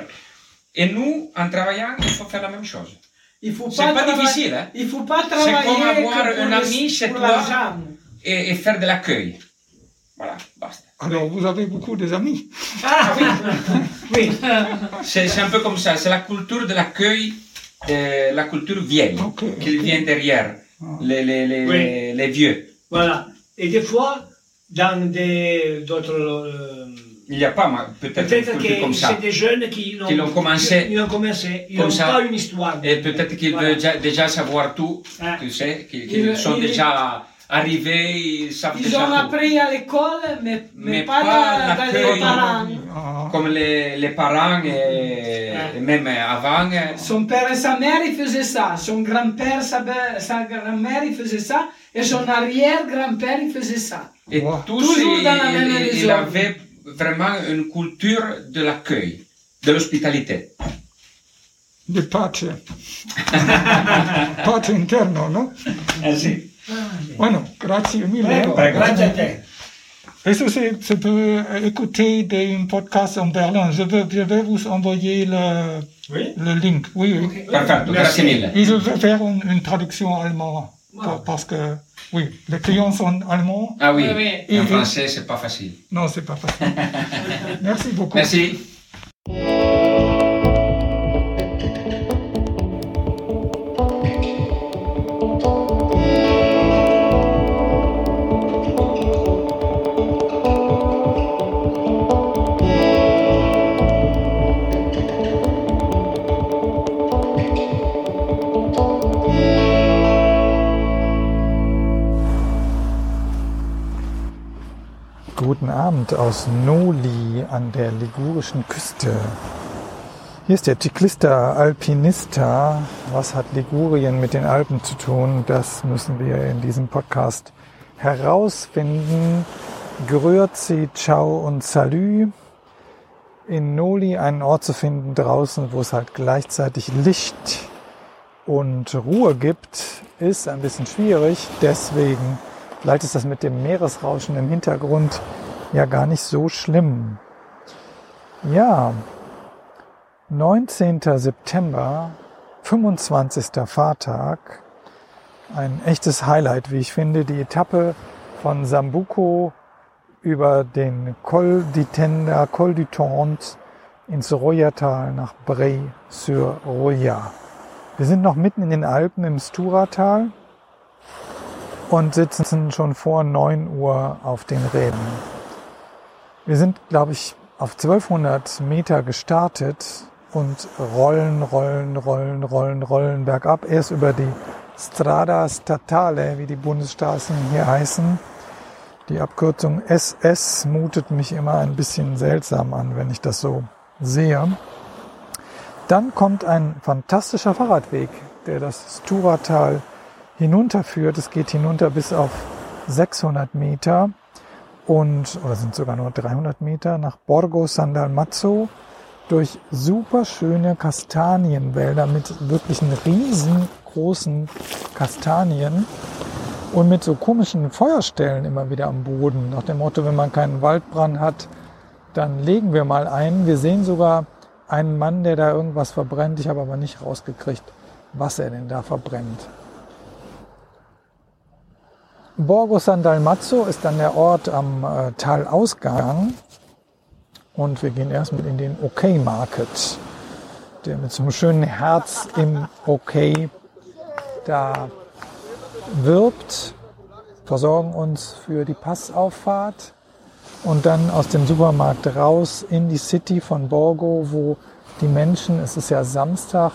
Et nous, en travaillant, il faut faire la même chose. Il faut C'est pas difficile, hein? Il faut pas C'est travailler comme avoir un ami chez toi. et, et faire de l'accueil. Voilà, basta. Alors, vous avez beaucoup d'amis. Ah oui, oui. C'est un peu comme ça, c'est la culture de l'accueil, la culture vieille, Ok. qui vient derrière Ah. les, les, les, Oui. les vieux. Voilà. Et des fois, dans des- d'autres. euh, Il n'y a pas peut-être comme que ça. c'est des jeunes qui l'ont commencé. Ils l'ont commencé. Ils Comme n'ont ça. pas une histoire. Et peut-être qu'ils Voilà. veulent déjà, déjà savoir tout, Ah. tu sais, qu'ils qu'ils Ils- sont ils- déjà déjà ont tout. appris à l'école, mais, mais, Mais pas, pas dans, les parents. Ah. Comme les, les parents et, Ah. et même avant. Son père et sa mère, ils faisaient ça. Son grand-père, sa, sa grand-mère, ils faisaient ça. Et son arrière-grand-père, il faisait ça. Et Wow. tous, Toujours il, dans la même il- avait vraiment une culture de l'accueil, de l'hospitalité. de pace. pace interno, no? Eh sì. Bueno, grazie mille. Grazie a te. Est-ce que c'est- ça peut écouter des podcasts en berlin je, vais vous envoyer le, Oui. le link. Oui, oui. Perfetto, Merci. mille. Et je vais faire une, une traduction allemande. pa- Parce que, oui, les clients sont allemands. Ah oui, oui. en français c'est pas facile. Non, c'est pas facile. Merci beaucoup. Merci. Abend aus Noli an der ligurischen Küste. Hier ist der Ciclista Alpinista. Was hat Ligurien mit den Alpen zu tun? Das müssen wir in diesem Podcast herausfinden. Grüezi, ciao und salü. In Noli einen Ort zu finden draußen, wo es halt gleichzeitig Licht und Ruhe gibt, ist ein bisschen schwierig. Deswegen Vielleicht ist das mit dem Meeresrauschen im Hintergrund ja gar nicht so schlimm. Ja, 19. September, 25. Fahrtag. Ein echtes Highlight, wie ich finde. Die Etappe von Sambuco über den Col di Tenda, Col du Tente ins Royatal nach Bray-sur-Roya. Wir sind noch mitten in den Alpen im Sturatal und sitzen schon vor 9 Uhr auf den Räden. Wir sind, glaube ich, auf 1200 Meter gestartet und rollen, rollen, rollen, rollen, rollen bergab. Erst über die Strada Statale, wie die Bundesstraßen hier heißen. Die Abkürzung SS mutet mich immer ein bisschen seltsam an, wenn ich das so sehe. Dann kommt ein fantastischer Fahrradweg, der das Sturatal hinunterführt. Es geht hinunter bis auf 600 Meter und, oder sind sogar nur 300 Meter, nach Borgo San Dalmazzo durch super schöne Kastanienwälder mit wirklichen riesengroßen Kastanien und mit so komischen Feuerstellen immer wieder am Boden. Nach dem Motto, wenn man keinen Waldbrand hat, dann legen wir mal ein. Wir sehen sogar einen Mann, der da irgendwas verbrennt. Ich habe aber nicht rausgekriegt, was er denn da verbrennt. Borgo San Dalmazzo ist dann der Ort am äh, Talausgang. Und wir gehen erstmal in den OK Market, der mit so einem schönen Herz im OK da wirbt, versorgen uns für die Passauffahrt. Und dann aus dem Supermarkt raus in die City von Borgo, wo die Menschen, es ist ja Samstag,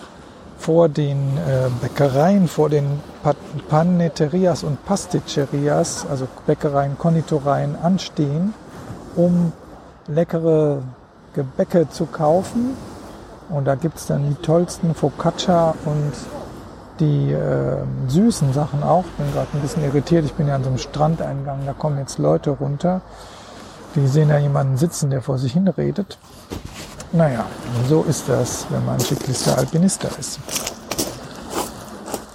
vor den äh, Bäckereien, vor den Pa- Panetterias und Pasticcerias, also Bäckereien, Konditoreien anstehen, um leckere Gebäcke zu kaufen. Und da gibt's dann die tollsten Focaccia und die äh, süßen Sachen auch. Bin gerade ein bisschen irritiert. Ich bin ja an so einem Strandeingang. Da kommen jetzt Leute runter. Die sehen da jemanden sitzen, der vor sich hin redet. Naja, so ist das, wenn man Ciclista Alpinista ist.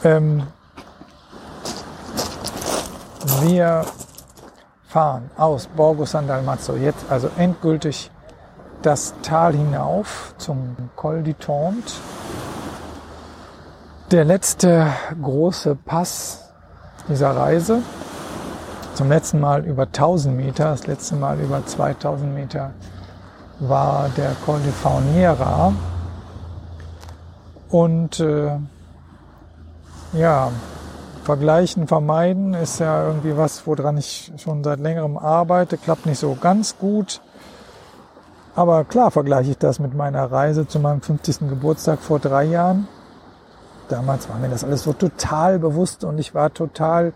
Ähm, wir fahren aus Borgo San Dalmazzo jetzt also endgültig das Tal hinauf zum Col du Tente. Der letzte große Pass dieser Reise. Zum letzten Mal über 1000 Meter, das letzte Mal über 2000 Meter war der Col de Fauniera. Und äh, ja, vergleichen, vermeiden ist ja irgendwie was, woran ich schon seit längerem arbeite. Klappt nicht so ganz gut. Aber klar vergleiche ich das mit meiner Reise zu meinem 50. Geburtstag vor drei Jahren. Damals war mir das alles so total bewusst und ich war total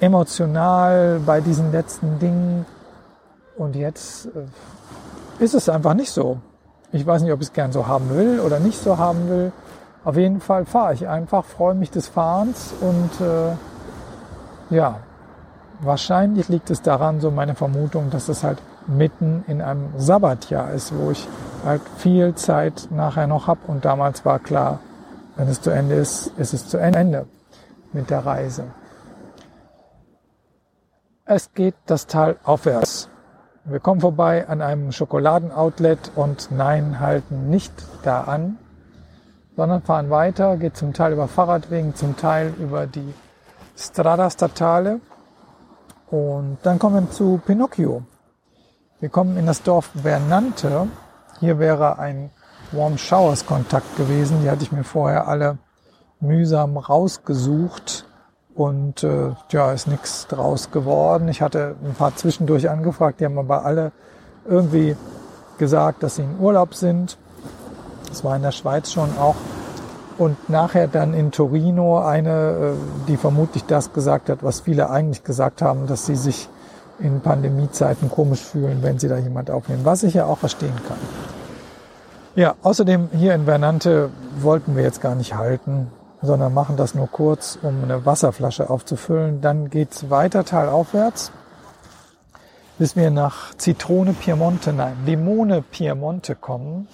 emotional bei diesen letzten Dingen. Und jetzt äh, ist es einfach nicht so. Ich weiß nicht, ob ich es gern so haben will oder nicht so haben will. Auf jeden Fall fahre ich einfach, freue mich des Fahrens und äh, ja, wahrscheinlich liegt es daran, so meine Vermutung, dass es halt mitten in einem Sabbatjahr ist, wo ich halt viel Zeit nachher noch habe und damals war klar, wenn es zu Ende ist, ist es zu Ende mit der Reise. Es geht das Tal aufwärts. Wir kommen vorbei an einem Schokoladen-Outlet und nein, halten nicht da an, sondern fahren weiter, geht zum Teil über Fahrradwegen, zum Teil über die Strada Statale und dann kommen wir zu Pinocchio. Wir kommen in das Dorf Vernante. Hier wäre ein Warm Showers Kontakt gewesen. Die hatte ich mir vorher alle mühsam rausgesucht und äh, ja, ist nichts draus geworden. Ich hatte ein paar zwischendurch angefragt, die haben aber alle irgendwie gesagt, dass sie in Urlaub sind. Das war in der Schweiz schon auch. Und nachher dann in Torino eine, äh, die vermutlich das gesagt hat, was viele eigentlich gesagt haben, dass sie sich in Pandemiezeiten komisch fühlen, wenn sie da jemand aufnehmen, was ich ja auch verstehen kann. Ja, außerdem hier in Vernante wollten wir jetzt gar nicht halten sondern machen das nur kurz, um eine Wasserflasche aufzufüllen. Dann geht's weiter talaufwärts, bis wir nach Zitrone Piemonte, nein, Limone Piemonte kommen,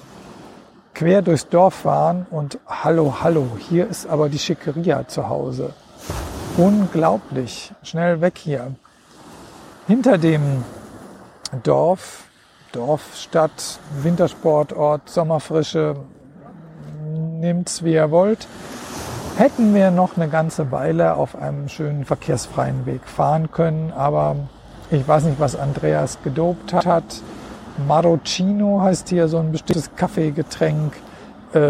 quer durchs Dorf fahren und hallo, hallo, hier ist aber die Schickeria zu Hause. Unglaublich, schnell weg hier. Hinter dem Dorf, Dorf, Stadt, Wintersportort, Sommerfrische, nehmt's wie ihr wollt, hätten wir noch eine ganze Weile auf einem schönen verkehrsfreien Weg fahren können. Aber ich weiß nicht, was Andreas gedopt hat. Marocchino heißt hier so ein bestimmtes Kaffeegetränk. Äh,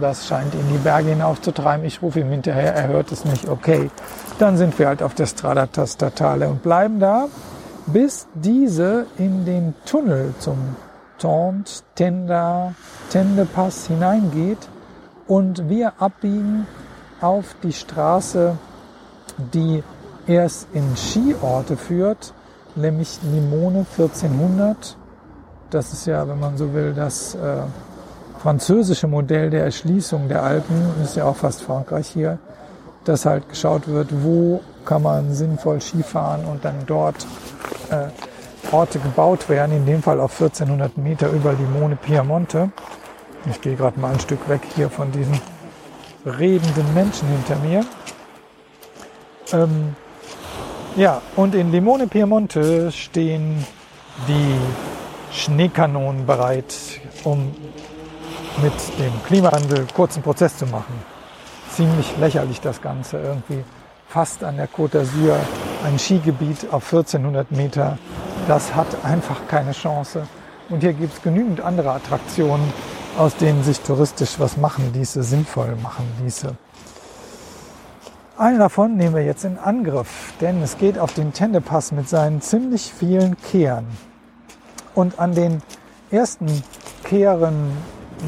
das scheint ihn die Berge hinaufzutreiben. Ich rufe ihm hinterher, er hört es nicht. Okay, dann sind wir halt auf der Strada Statale und bleiben da, bis diese in den Tunnel zum Tont Tenda Tende Pass hineingeht und wir abbiegen auf die Straße, die erst in Skiorte führt, nämlich Limone 1400. Das ist ja, wenn man so will, das äh, französische Modell der Erschließung der Alpen, ist ja auch fast Frankreich hier, dass halt geschaut wird, wo kann man sinnvoll Skifahren und dann dort äh, Orte gebaut werden, in dem Fall auf 1400 Meter über Limone Piemonte. Ich gehe gerade mal ein Stück weg hier von diesen redenden Menschen hinter mir. Ähm, ja, und in Limone Piemonte stehen die Schneekanonen bereit, um mit dem Klimawandel kurzen Prozess zu machen. Ziemlich lächerlich das Ganze irgendwie. Fast an der Côte d'Azur ein Skigebiet auf 1400 Meter. Das hat einfach keine Chance. Und hier gibt es genügend andere Attraktionen, aus denen sich touristisch was machen ließe, sinnvoll machen ließe. Einen davon nehmen wir jetzt in Angriff, denn es geht auf den Tendepass mit seinen ziemlich vielen Kehren. Und an den ersten Kehren,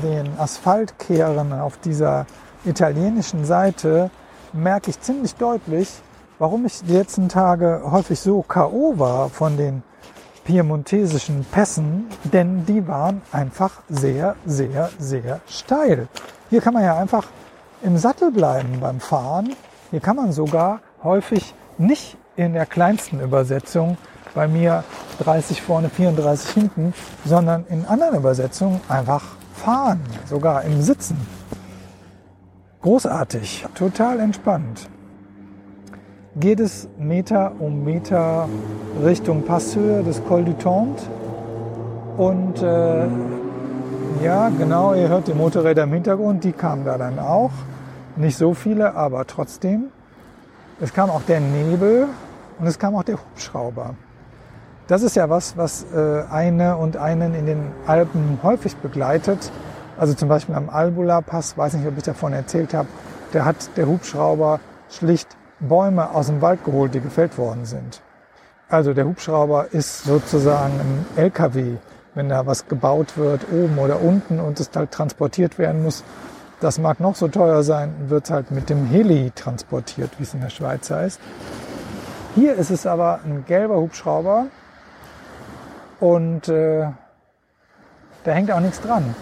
den Asphaltkehren auf dieser italienischen Seite, merke ich ziemlich deutlich, warum ich die letzten Tage häufig so K.O. war von den piemontesischen Pässen, denn die waren einfach sehr, sehr, sehr steil. Hier kann man ja einfach im Sattel bleiben beim Fahren. Hier kann man sogar häufig nicht in der kleinsten Übersetzung, bei mir 30 vorne, 34 hinten, sondern in anderen Übersetzungen einfach fahren, sogar im Sitzen. Großartig, total entspannt geht es Meter um Meter Richtung Passhöhe des Col du Tente. Und äh, ja, genau, ihr hört die Motorräder im Hintergrund, die kamen da dann auch. Nicht so viele, aber trotzdem. Es kam auch der Nebel und es kam auch der Hubschrauber. Das ist ja was, was äh, eine und einen in den Alpen häufig begleitet. Also zum Beispiel am Albula-Pass, weiß nicht, ob ich davon erzählt habe, der hat der Hubschrauber schlicht Bäume aus dem Wald geholt, die gefällt worden sind. Also der Hubschrauber ist sozusagen ein LKW, wenn da was gebaut wird, oben oder unten und es halt transportiert werden muss. Das mag noch so teuer sein, wird halt mit dem Heli transportiert, wie es in der Schweiz heißt. Hier ist es aber ein gelber Hubschrauber und äh, da hängt auch nichts dran.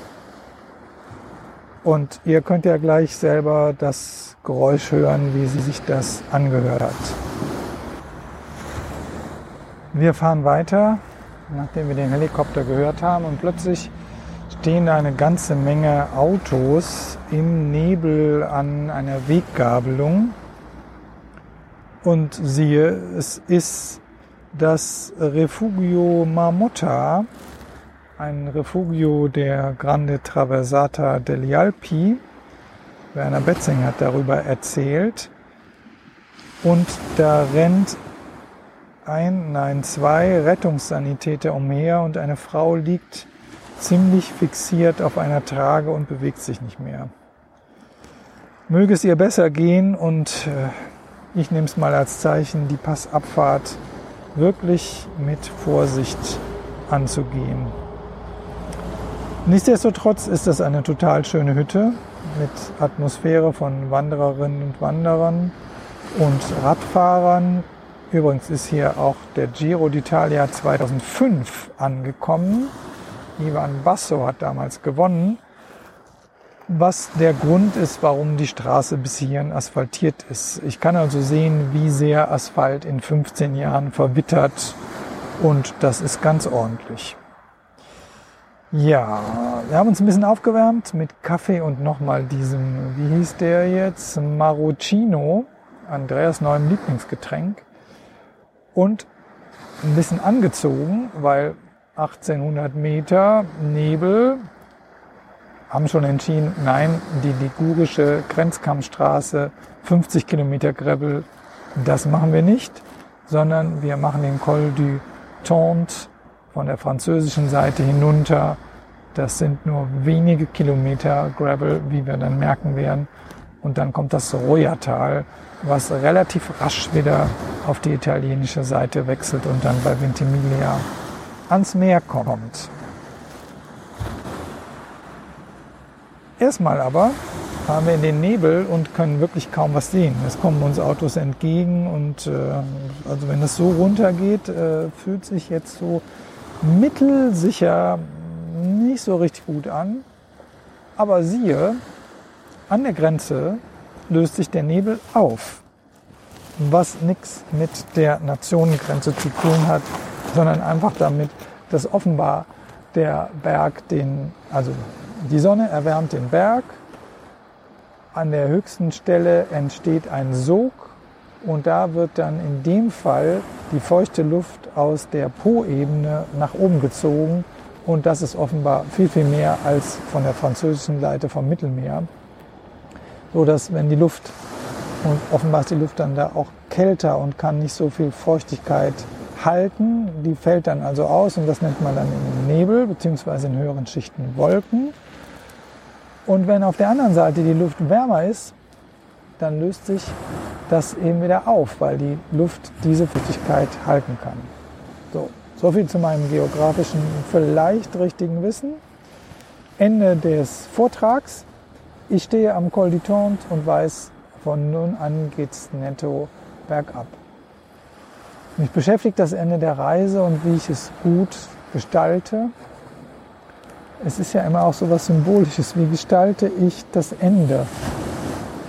Und ihr könnt ja gleich selber das Geräusch hören, wie sie sich das angehört hat. Wir fahren weiter, nachdem wir den Helikopter gehört haben und plötzlich stehen eine ganze Menge Autos im Nebel an einer Weggabelung. Und siehe, es ist das Refugio Marmotta, ein Refugio der Grande Traversata degli Alpi. Werner Betzing hat darüber erzählt. Und da rennt ein, nein, zwei Rettungssanitäter umher und eine Frau liegt ziemlich fixiert auf einer Trage und bewegt sich nicht mehr. Möge es ihr besser gehen und äh, ich nehme es mal als Zeichen, die Passabfahrt wirklich mit Vorsicht anzugehen. Nichtsdestotrotz ist das eine total schöne Hütte mit Atmosphäre von Wandererinnen und Wanderern und Radfahrern. Übrigens ist hier auch der Giro d'Italia 2005 angekommen. Ivan Basso hat damals gewonnen, was der Grund ist, warum die Straße bis hierhin asphaltiert ist. Ich kann also sehen, wie sehr Asphalt in 15 Jahren verwittert und das ist ganz ordentlich. Ja, wir haben uns ein bisschen aufgewärmt mit Kaffee und nochmal diesem, wie hieß der jetzt, Marocchino, Andreas neuem Lieblingsgetränk. Und ein bisschen angezogen, weil 1800 Meter Nebel, haben schon entschieden, nein, die ligurische Grenzkammstraße, 50 Kilometer Gravel, das machen wir nicht, sondern wir machen den Col du Tente von der französischen Seite hinunter. Das sind nur wenige Kilometer Gravel, wie wir dann merken werden. Und dann kommt das Royatal, was relativ rasch wieder auf die italienische Seite wechselt und dann bei Ventimiglia ans Meer kommt. Erstmal aber fahren wir in den Nebel und können wirklich kaum was sehen. Es kommen uns Autos entgegen und äh, also wenn es so runtergeht, äh, fühlt sich jetzt so mittelsicher nicht so richtig gut an. Aber siehe, an der Grenze löst sich der Nebel auf, was nichts mit der Nationengrenze zu tun hat, sondern einfach damit, dass offenbar der Berg den, also die Sonne erwärmt den Berg, an der höchsten Stelle entsteht ein Sog und da wird dann in dem Fall die feuchte Luft aus der Po-Ebene nach oben gezogen und das ist offenbar viel, viel mehr als von der französischen Seite vom Mittelmeer. So dass wenn die Luft, und offenbar ist die Luft dann da auch kälter und kann nicht so viel Feuchtigkeit halten. Die fällt dann also aus und das nennt man dann im Nebel beziehungsweise in höheren Schichten Wolken. Und wenn auf der anderen Seite die Luft wärmer ist, dann löst sich das eben wieder auf, weil die Luft diese Flüssigkeit halten kann. So, so viel zu meinem geografischen, vielleicht richtigen Wissen. Ende des Vortrags. Ich stehe am Col du Tente und weiß, von nun an geht's netto bergab. Mich beschäftigt das Ende der Reise und wie ich es gut gestalte. Es ist ja immer auch so was Symbolisches. Wie gestalte ich das Ende?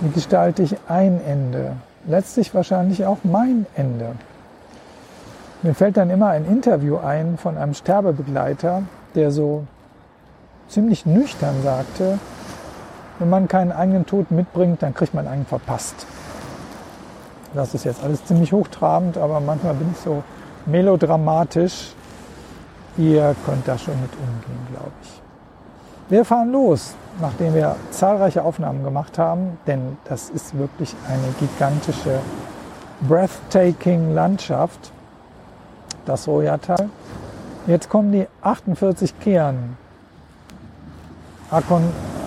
Wie gestalte ich ein Ende? Letztlich wahrscheinlich auch mein Ende. Mir fällt dann immer ein Interview ein von einem Sterbebegleiter, der so ziemlich nüchtern sagte, wenn man keinen eigenen Tod mitbringt, dann kriegt man einen verpasst. Das ist jetzt alles ziemlich hochtrabend, aber manchmal bin ich so melodramatisch. Ihr könnt da schon mit umgehen, glaube ich. Wir fahren los, nachdem wir zahlreiche Aufnahmen gemacht haben, denn das ist wirklich eine gigantische, breathtaking Landschaft, das Royatal. Jetzt kommen die 48 Kehren.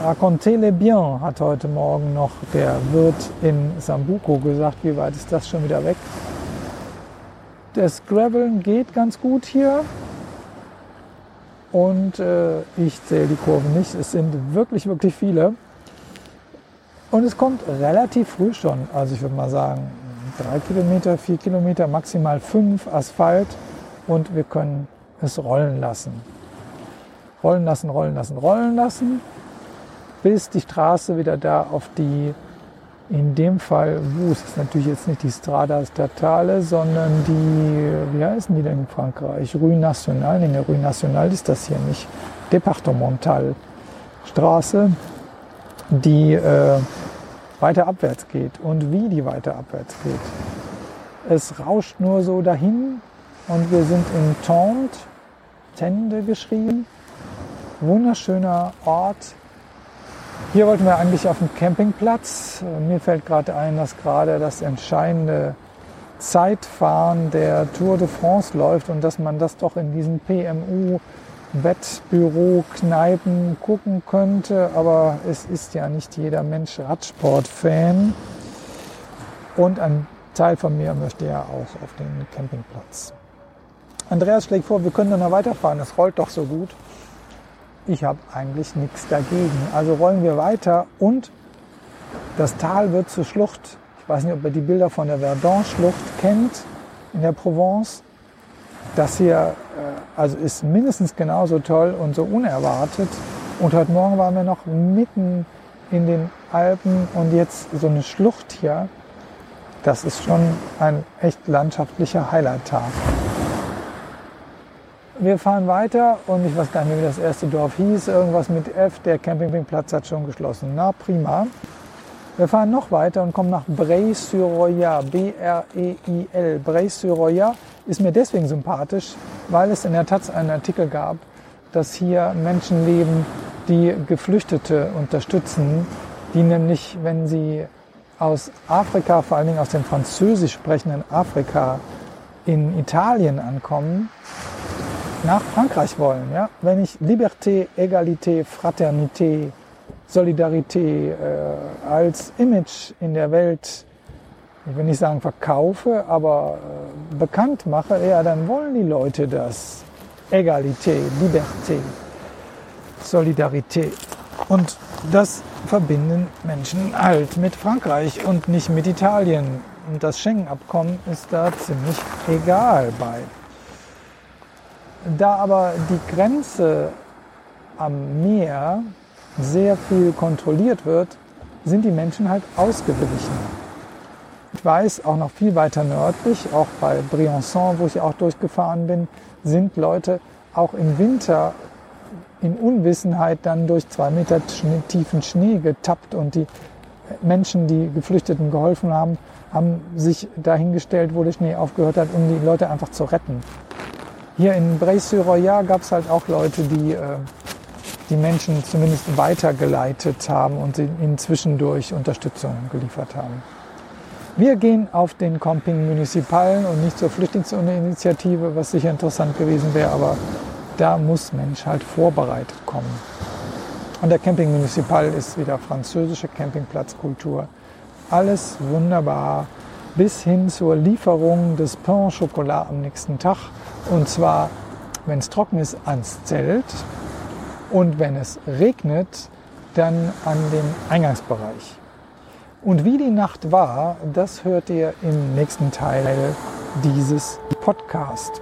Racontez-le bien, hat heute Morgen noch der Wirt in Sambuco gesagt. Wie weit ist das schon wieder weg? Das Graveln geht ganz gut hier. Und äh, ich zähle die Kurven nicht. Es sind wirklich, wirklich viele. Und es kommt relativ früh schon. Also ich würde mal sagen, drei Kilometer, vier Kilometer, maximal fünf Asphalt. Und wir können es rollen lassen rollen lassen, rollen lassen, rollen lassen, bis die Straße wieder da auf die, in dem Fall, wo es ist natürlich jetzt nicht die Strada Statale, sondern die, wie heißen die denn in Frankreich? Rue Nationale, nee, Rue Nationale ist das hier nicht. Departementalstraße, die äh, weiter abwärts geht und wie die weiter abwärts geht. Es rauscht nur so dahin und wir sind in Tente, Tende geschrieben. Wunderschöner Ort. Hier wollten wir eigentlich auf den Campingplatz. Mir fällt gerade ein, dass gerade das entscheidende Zeitfahren der Tour de France läuft und dass man das doch in diesen PMU Bettbüro, Kneipen gucken könnte, aber es ist ja nicht jeder Mensch Radsport-Fan. Und ein Teil von mir möchte ja auch auf den Campingplatz. Andreas schlägt vor, wir können dann noch weiterfahren, es rollt doch so gut. Ich habe eigentlich nichts dagegen. Also rollen wir weiter und das Tal wird zur Schlucht. Ich weiß nicht, ob ihr die Bilder von der Verdun-Schlucht kennt in der Provence. Das hier äh, also ist mindestens genauso toll und so unerwartet. Und heute Morgen waren wir noch mitten in den Alpen und jetzt so eine Schlucht hier. Das ist schon ein echt landschaftlicher Highlight-Tag. Wir fahren weiter und ich weiß gar nicht, wie das erste Dorf hieß. Irgendwas mit F. Der Campingplatz hat schon geschlossen. Na prima. Wir fahren noch weiter und kommen nach Bray-sur-Roya. B-R-E-I-L. Bray-sur-Roya ist mir deswegen sympathisch, weil es in der Taz einen Artikel gab, dass hier Menschen leben, die Geflüchtete unterstützen, die nämlich, wenn sie aus Afrika, vor allen Dingen aus dem französisch sprechenden Afrika, in Italien ankommen, nach Frankreich wollen. Ja? Wenn ich Liberté, Egalité, Fraternité, Solidarität äh, als Image in der Welt, ich will nicht sagen verkaufe, aber äh, bekannt mache, ja, dann wollen die Leute das. Egalité, Liberté, Solidarität. Und das verbinden Menschen halt mit Frankreich und nicht mit Italien. Und das Schengen-Abkommen ist da ziemlich egal bei. Da aber die Grenze am Meer sehr viel kontrolliert wird, sind die Menschen halt ausgewichen. Ich weiß, auch noch viel weiter nördlich, auch bei Briançon, wo ich auch durchgefahren bin, sind Leute auch im Winter in Unwissenheit dann durch zwei Meter tiefen Schnee getappt und die Menschen, die Geflüchteten geholfen haben, haben sich dahingestellt, wo der Schnee aufgehört hat, um die Leute einfach zu retten. Hier in Bray-sur-Roya gab es halt auch Leute, die äh, die Menschen zumindest weitergeleitet haben und ihnen zwischendurch Unterstützung geliefert haben. Wir gehen auf den Camping Municipalen und nicht zur Flüchtlingsinitiative, was sicher interessant gewesen wäre, aber da muss Mensch halt vorbereitet kommen. Und der Camping Municipal ist wieder französische Campingplatzkultur. Alles wunderbar, bis hin zur Lieferung des Pain Chocolat am nächsten Tag. Und zwar, wenn es trocken ist, ans Zelt und wenn es regnet, dann an den Eingangsbereich. Und wie die Nacht war, das hört ihr im nächsten Teil dieses Podcasts.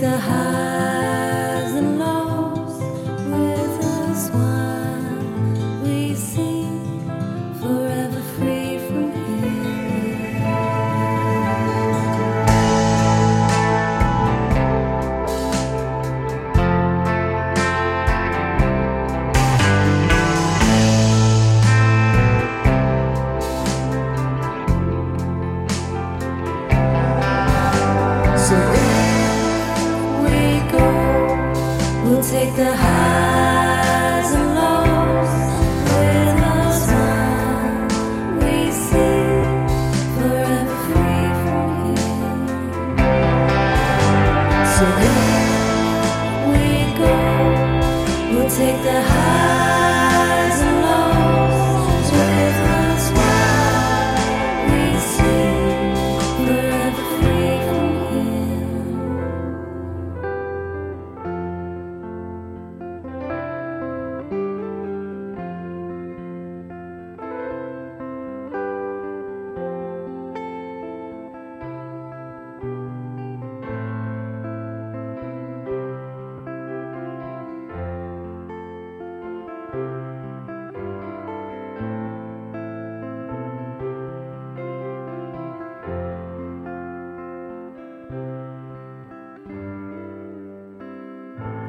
the high.